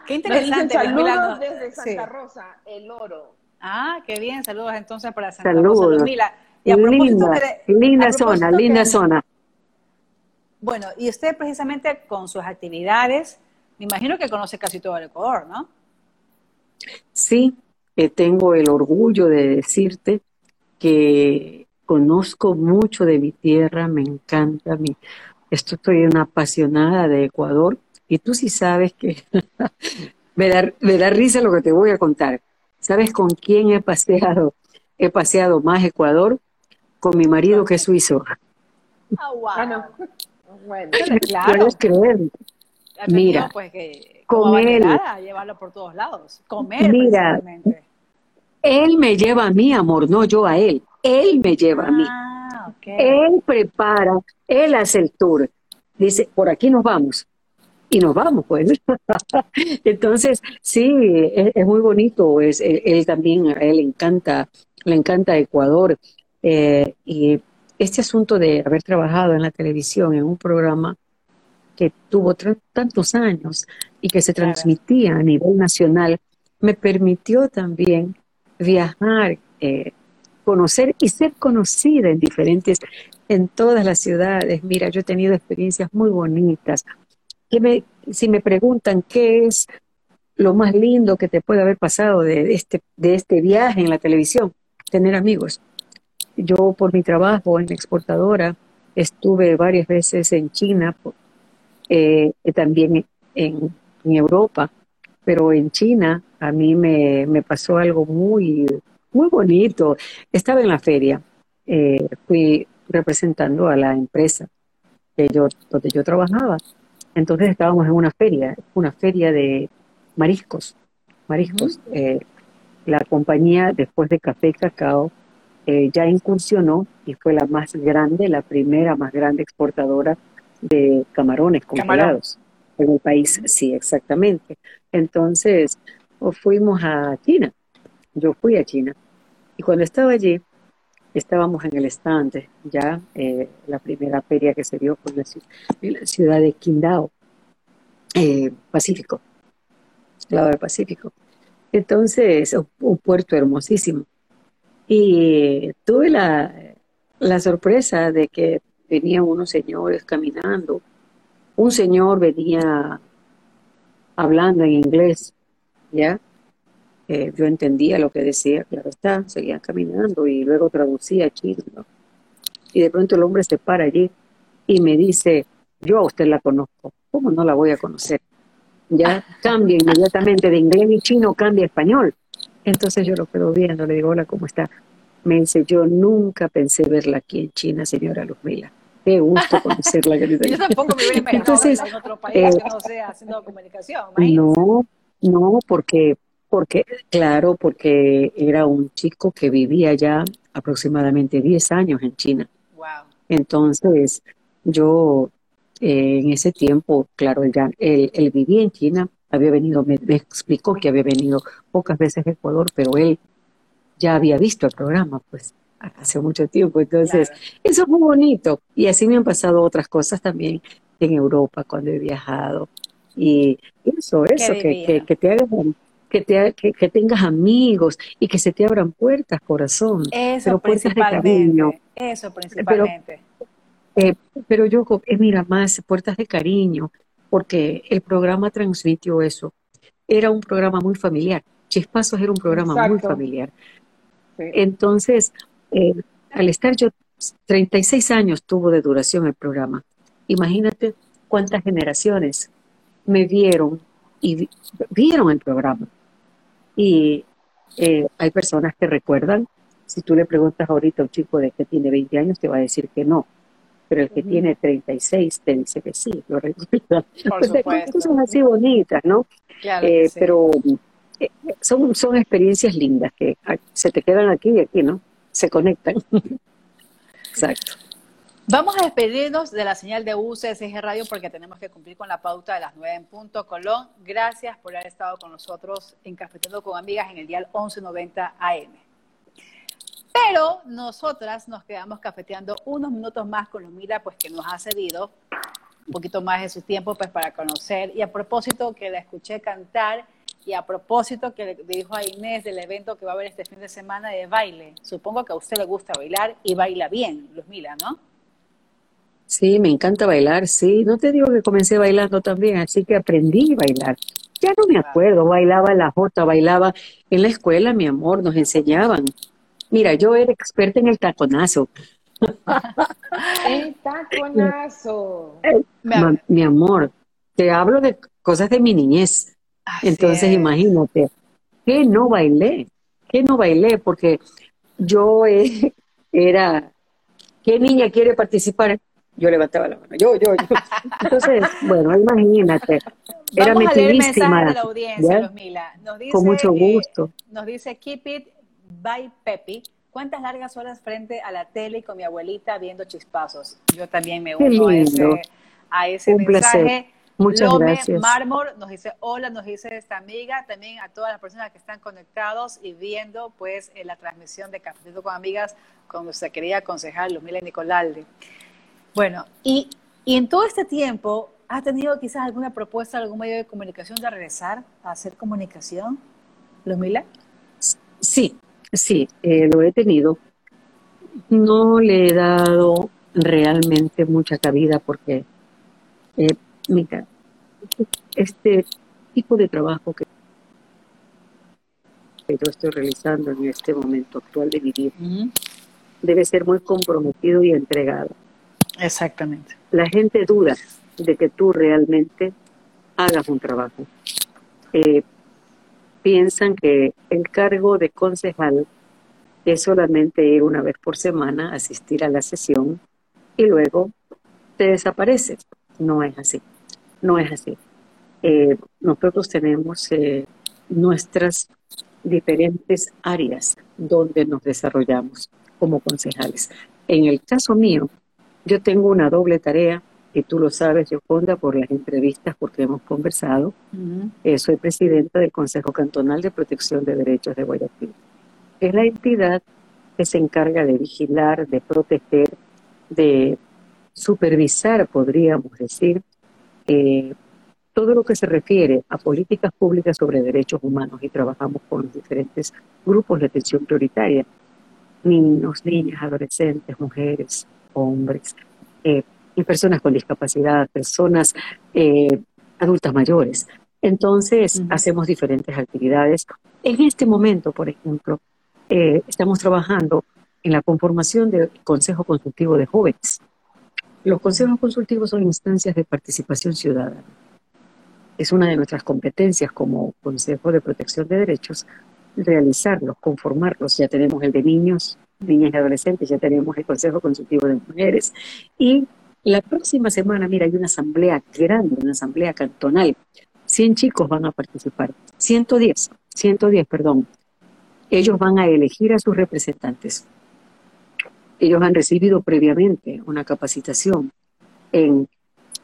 Qué interesante. Saludos no- desde sí. Santa Rosa, el oro. Ah, qué bien. Saludos entonces para Santa Saludos. Rosa, Luzmila. Y a propósito Linda, que- linda a zona, linda que- zona. Bueno, y usted precisamente con sus actividades, me imagino que conoce casi todo el Ecuador, ¿no? Sí, eh, tengo el orgullo de decirte que conozco mucho de mi tierra, me encanta, mi, esto estoy una apasionada de Ecuador y tú sí sabes que (laughs) me da, me da risa lo que te voy a contar. ¿Sabes con quién he paseado? He paseado más Ecuador con mi marido que es suizo. Ah, wow. Ah, no. Bueno, Claro, ¿Puedes creer? Tenido, mira. pues que, con él. A llevarlo por todos lados. Comer, Mira, él me lleva a mí, amor, no yo a él. Él me lleva a mí. Ah, él prepara, él hace el tour. Dice, por aquí nos vamos. Y nos vamos, pues. (laughs) Entonces, sí, es, muy bonito. Es, él, también, a él le encanta, le encanta Ecuador. Eh, y este asunto de haber trabajado en la televisión, en un programa que tuvo tantos años y que se transmitía a nivel nacional, me permitió también viajar, eh, conocer y ser conocida en diferentes, en todas las ciudades. Mira, yo he tenido experiencias muy bonitas. Que me, si me preguntan qué es lo más lindo que te puede haber pasado de este, de este viaje en la televisión, tener amigos. Yo por mi trabajo en exportadora estuve varias veces en China, eh, también en, Europa, pero en China a mí me, pasó algo muy, muy bonito. Estaba en la feria, eh, fui representando a la empresa que yo, donde yo trabajaba. Entonces estábamos en una feria, una feria de mariscos, mariscos. Eh, la compañía, después de Café y Cacao, ya incursionó y fue la más grande, la primera más grande exportadora de camarones congelados en el país. Sí, exactamente. Entonces, fuimos a China. Yo fui a China. Y cuando estaba allí, estábamos en el stand, ya eh, la primera feria que se dio fue en la ciudad de Qingdao, eh, Pacífico, lado del Pacífico. Entonces, un puerto hermosísimo. Y tuve la, la sorpresa de que venían unos señores caminando. Un señor venía hablando en inglés, ¿ya? Eh, yo entendía lo que decía, claro está, seguían caminando y luego traducía chino, Y de pronto el hombre se para allí y me dice, yo a usted la conozco, ¿cómo no la voy a conocer? Ya cambia inmediatamente de inglés y chino, cambia español. Entonces yo lo quedo viendo, le digo, hola, ¿cómo está? Me dice, yo nunca pensé verla aquí en China, señora Luzmila. Qué gusto conocerla. (laughs) yo tampoco me hubiera imaginado en otro país eh, que no sea haciendo comunicación. No, no, porque, porque, claro, porque era un chico que vivía ya aproximadamente 10 años en China. Wow. Entonces, yo eh, en ese tiempo, claro, él, él, vivía en China, había venido, me, explicó que había venido pocas veces a Ecuador, pero él ya había visto el programa, pues hace mucho tiempo. Entonces, eso es muy bonito. Y así me han pasado otras cosas también en Europa cuando he viajado. Y eso, eso, que, que, te hagan, que, te, que, tengas amigos y que se te abran puertas, corazón. Eso pero puertas de cariño. Eso principalmente. Pero, eh, pero yo, eh, mira, más puertas de cariño, porque el programa transmitió eso. Era un programa muy familiar. Chispazos era un programa muy familiar. Entonces, eh, al estar yo 36 años tuvo de duración el programa. Imagínate cuántas generaciones me vieron y vieron el programa. Y eh, hay personas que recuerdan, si tú le preguntas ahorita a un chico de que tiene 20 años, te va a decir que no. Pero el que tiene 36 te dice que sí, lo recuerda. Por cosas así bonitas, ¿no? Eh, pero son, son experiencias lindas que se te quedan aquí y aquí, ¿no? Se conectan. (laughs) Exacto. Vamos a despedirnos de la señal de UCSG Radio porque tenemos que cumplir con la pauta de las 9 en punto. Colón, gracias por haber estado con nosotros en Cafeteando con Amigas en el día 1190 AM. Pero nosotras nos quedamos cafeteando unos minutos más con Lumila, pues que nos ha cedido un poquito más de su tiempo pues para conocer. Y a propósito que la escuché cantar, y a propósito, que le dijo a Inés del evento que va a haber este fin de semana de baile, supongo que a usted le gusta bailar y baila bien, Luzmila, ¿no? Sí, me encanta bailar, sí. No te digo que comencé bailando también, así que aprendí a bailar. Ya no me acuerdo, bailaba la jota, bailaba en la escuela, mi amor, nos enseñaban. Mira, yo era experta en el taconazo. (laughs) el taconazo. (laughs) mi amor, te hablo de cosas de mi niñez. Entonces, imagínate, que no bailé, que no bailé, porque yo eh, (laughs) era, ¿qué niña quiere participar? Yo levantaba la mano, yo, yo, yo. Entonces, (laughs) bueno, imagínate. era Vamos a leer el metidísima. mensaje de la audiencia, ¿ya? Luzmila. Nos dice, Con mucho eh, gusto. nos dice Keep It by Pepi. ¿Cuántas largas horas frente a la tele con mi abuelita viendo chispazos? Yo también me uno a ese, a ese Un placer. Muchas Lome gracias. Mármol nos dice hola, nos dice esta amiga, también a todas las personas que están conectados y viendo pues en la transmisión de Cafecito con Amigas con nuestra querida concejal Luzmila Nicolalde. Bueno, y, y en todo este tiempo, ¿has tenido quizás alguna propuesta, algún medio de comunicación de regresar a hacer comunicación, Luzmila? Sí, sí, eh, lo he tenido. No le he dado realmente mucha cabida porque, eh, mira, este tipo de trabajo que que yo estoy realizando en este momento actual de mi vida debe ser muy comprometido y entregado. Exactamente. La gente duda de que tú realmente hagas un trabajo. Eh, piensan que el cargo de concejal es solamente ir una vez por semana, asistir a la sesión y luego te desapareces. No es así. No es así. Eh, nosotros tenemos eh, nuestras diferentes áreas donde nos desarrollamos como concejales. En el caso mío, yo tengo una doble tarea, y tú lo sabes, Yoconda, por las entrevistas, porque hemos conversado. Eh, soy presidenta del Consejo Cantonal de Protección de Derechos de Guayaquil. Es la entidad que se encarga de vigilar, de proteger, de supervisar, podríamos decir, eh, todo lo que se refiere a políticas públicas sobre derechos humanos y trabajamos con los diferentes grupos de atención prioritaria, niños, niñas, adolescentes, mujeres, hombres, eh, y personas con discapacidad, personas eh, adultas mayores. Entonces, Ujú. hacemos diferentes actividades. En este momento, por ejemplo, eh, estamos trabajando en la conformación del Consejo Consultivo de Jóvenes. Los consejos consultivos son instancias de participación ciudadana. Es una de nuestras competencias como Consejo de Protección de Derechos realizarlos, conformarlos. Ya tenemos el de niños, niñas y adolescentes, ya tenemos el Consejo Consultivo de Mujeres. Y la próxima semana, mira, hay una asamblea grande, una asamblea cantonal. 100 chicos van a participar, 110, 110, perdón. Ellos van a elegir a sus representantes. Ellos han recibido previamente una capacitación en,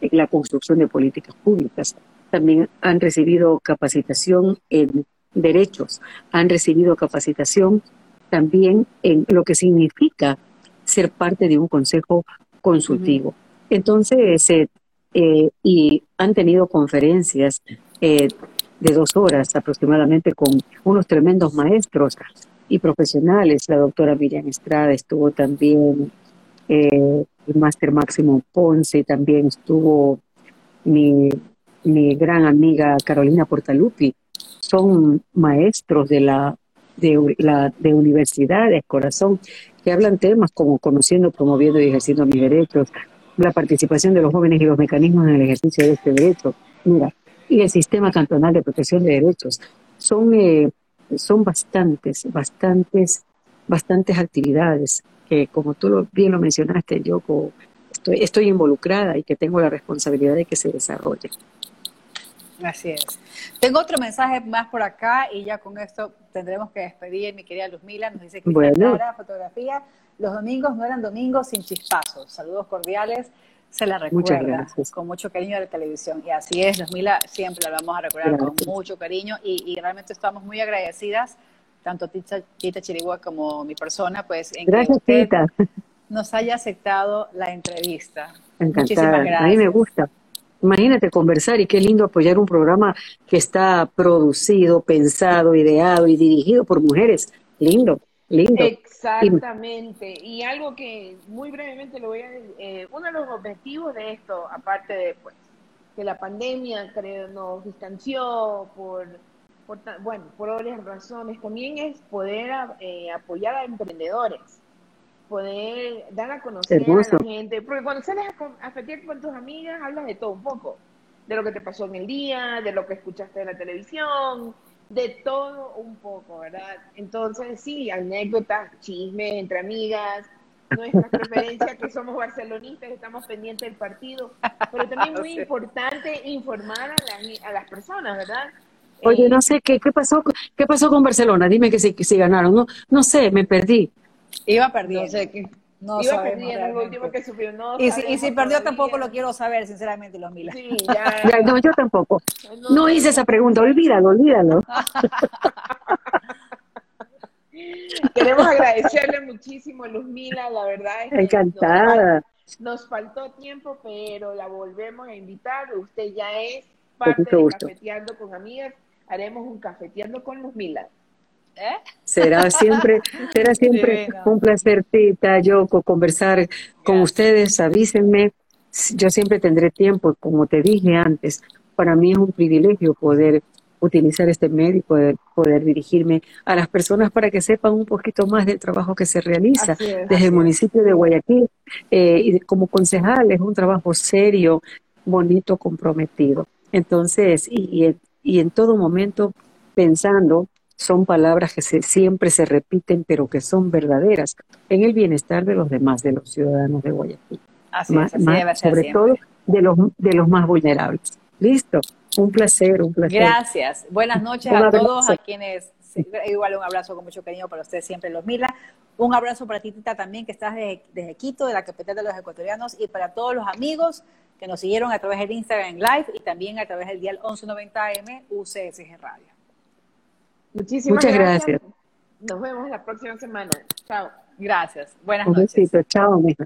en la construcción de políticas públicas. También han recibido capacitación en derechos, han recibido capacitación también en lo que significa ser parte de un consejo consultivo. Entonces, eh, eh, y han tenido conferencias eh, de dos horas aproximadamente con unos tremendos maestros y profesionales. La doctora Miriam Estrada estuvo también, eh, el máster Máximo Ponce, también estuvo mi, mi gran amiga Carolina Portalupi. Son maestros de la de, la, de universidades, corazón, que hablan temas como conociendo, promoviendo y ejerciendo mis derechos, la participación de los jóvenes y los mecanismos en el ejercicio de este derecho, mira, y el sistema cantonal de protección de derechos. Son, eh, son bastantes, bastantes, bastantes actividades que, como tú bien lo mencionaste, yo estoy, estoy involucrada y que tengo la responsabilidad de que se desarrolle. Así es. Tengo otro mensaje más por acá y ya con esto tendremos que despedir. Mi querida Luzmila nos dice que Bueno. fotografía. Los domingos no eran domingos sin chispazos. Saludos cordiales. Se la recuerda con mucho cariño de la televisión. Y así es, Luzmila, siempre la vamos a recordar Gracias. con mucho cariño y, y realmente estamos muy agradecidas, tanto Tita, Tita Chirigua como mi persona, pues en Gracias, que usted Tita. nos haya aceptado la entrevista. Encantada. Muchísimas gracias. A mí me gusta. Imagínate conversar y qué lindo apoyar un programa que está producido, pensado, ideado y dirigido por mujeres. Lindo, lindo. Exactamente. Y algo que muy brevemente lo voy a eh, uno de los objetivos de esto, aparte de pues que la pandemia creo nos distanció por, bueno, por varias razones, también es poder eh, apoyar a emprendedores, poder dar a conocer Hermoso. a la gente, porque cuando sales a, a festear con tus amigas hablas de todo un poco, de lo que te pasó en el día, de lo que escuchaste en la televisión, de todo un poco, ¿verdad? Entonces, sí, anécdotas, chismes entre amigas, nuestra (laughs) preferencia, que somos barcelonistas, estamos pendientes del partido, pero también (laughs) muy importante informar a, la- a las personas, ¿verdad? Oye, Eh, no sé, ¿qué, qué pasó, qué pasó con Barcelona? Dime que si, que si ganaron. No, no sé, me perdí. Iba perdiendo. no sé qué. No Iba sabemos perdiendo el realmente. último que subió. No Y si, y sabemos si perdió todavía. tampoco lo quiero saber, sinceramente, los Milas. Sí, (laughs) ya. Ya, no, yo tampoco. No hice esa pregunta, olvídalo, olvídalo. (laughs) Queremos agradecerle muchísimo a Luz Mila, la verdad es que Encantada. Nos, nos faltó tiempo, pero la volvemos a invitar. Usted ya es parte de gusto. Cafeteando con Amigas. Haremos un Cafeteando con Luz Mila. ¿Eh? Será siempre, será (laughs) siempre Divino. un placer, Tita, Yoko, conversar con ustedes. Avísenme. Yo siempre tendré tiempo, como te dije antes. Para mí es un privilegio poder utilizar este medio y poder, poder dirigirme a las personas para que sepan un poquito más del trabajo que se realiza es, desde el municipio de Guayaquil. eh, y como concejal es un trabajo serio, bonito, comprometido. Entonces, y, y en todo momento pensando, son palabras que se, siempre se repiten, pero que son verdaderas en el bienestar de los demás, de los ciudadanos de Guayaquil. Así Más- es, así más- debe ser sobre siempre. todo de los, de los más vulnerables. Listo. Un placer, un placer. Gracias. Buenas noches Un a abrazo. todos, a quienes, igual un abrazo con mucho cariño para ustedes siempre, los Mila. Un abrazo para ti, Tita, también, que estás desde, desde Quito, de la capital de los ecuatorianos, y para todos los amigos que nos siguieron a través del Instagram Live y también a través del dial 1190M UCSG Radio. Muchísimas Muchas gracias. gracias. Nos vemos la próxima semana. Chao. Gracias. Buenas Un noches. besito. Chao, mija.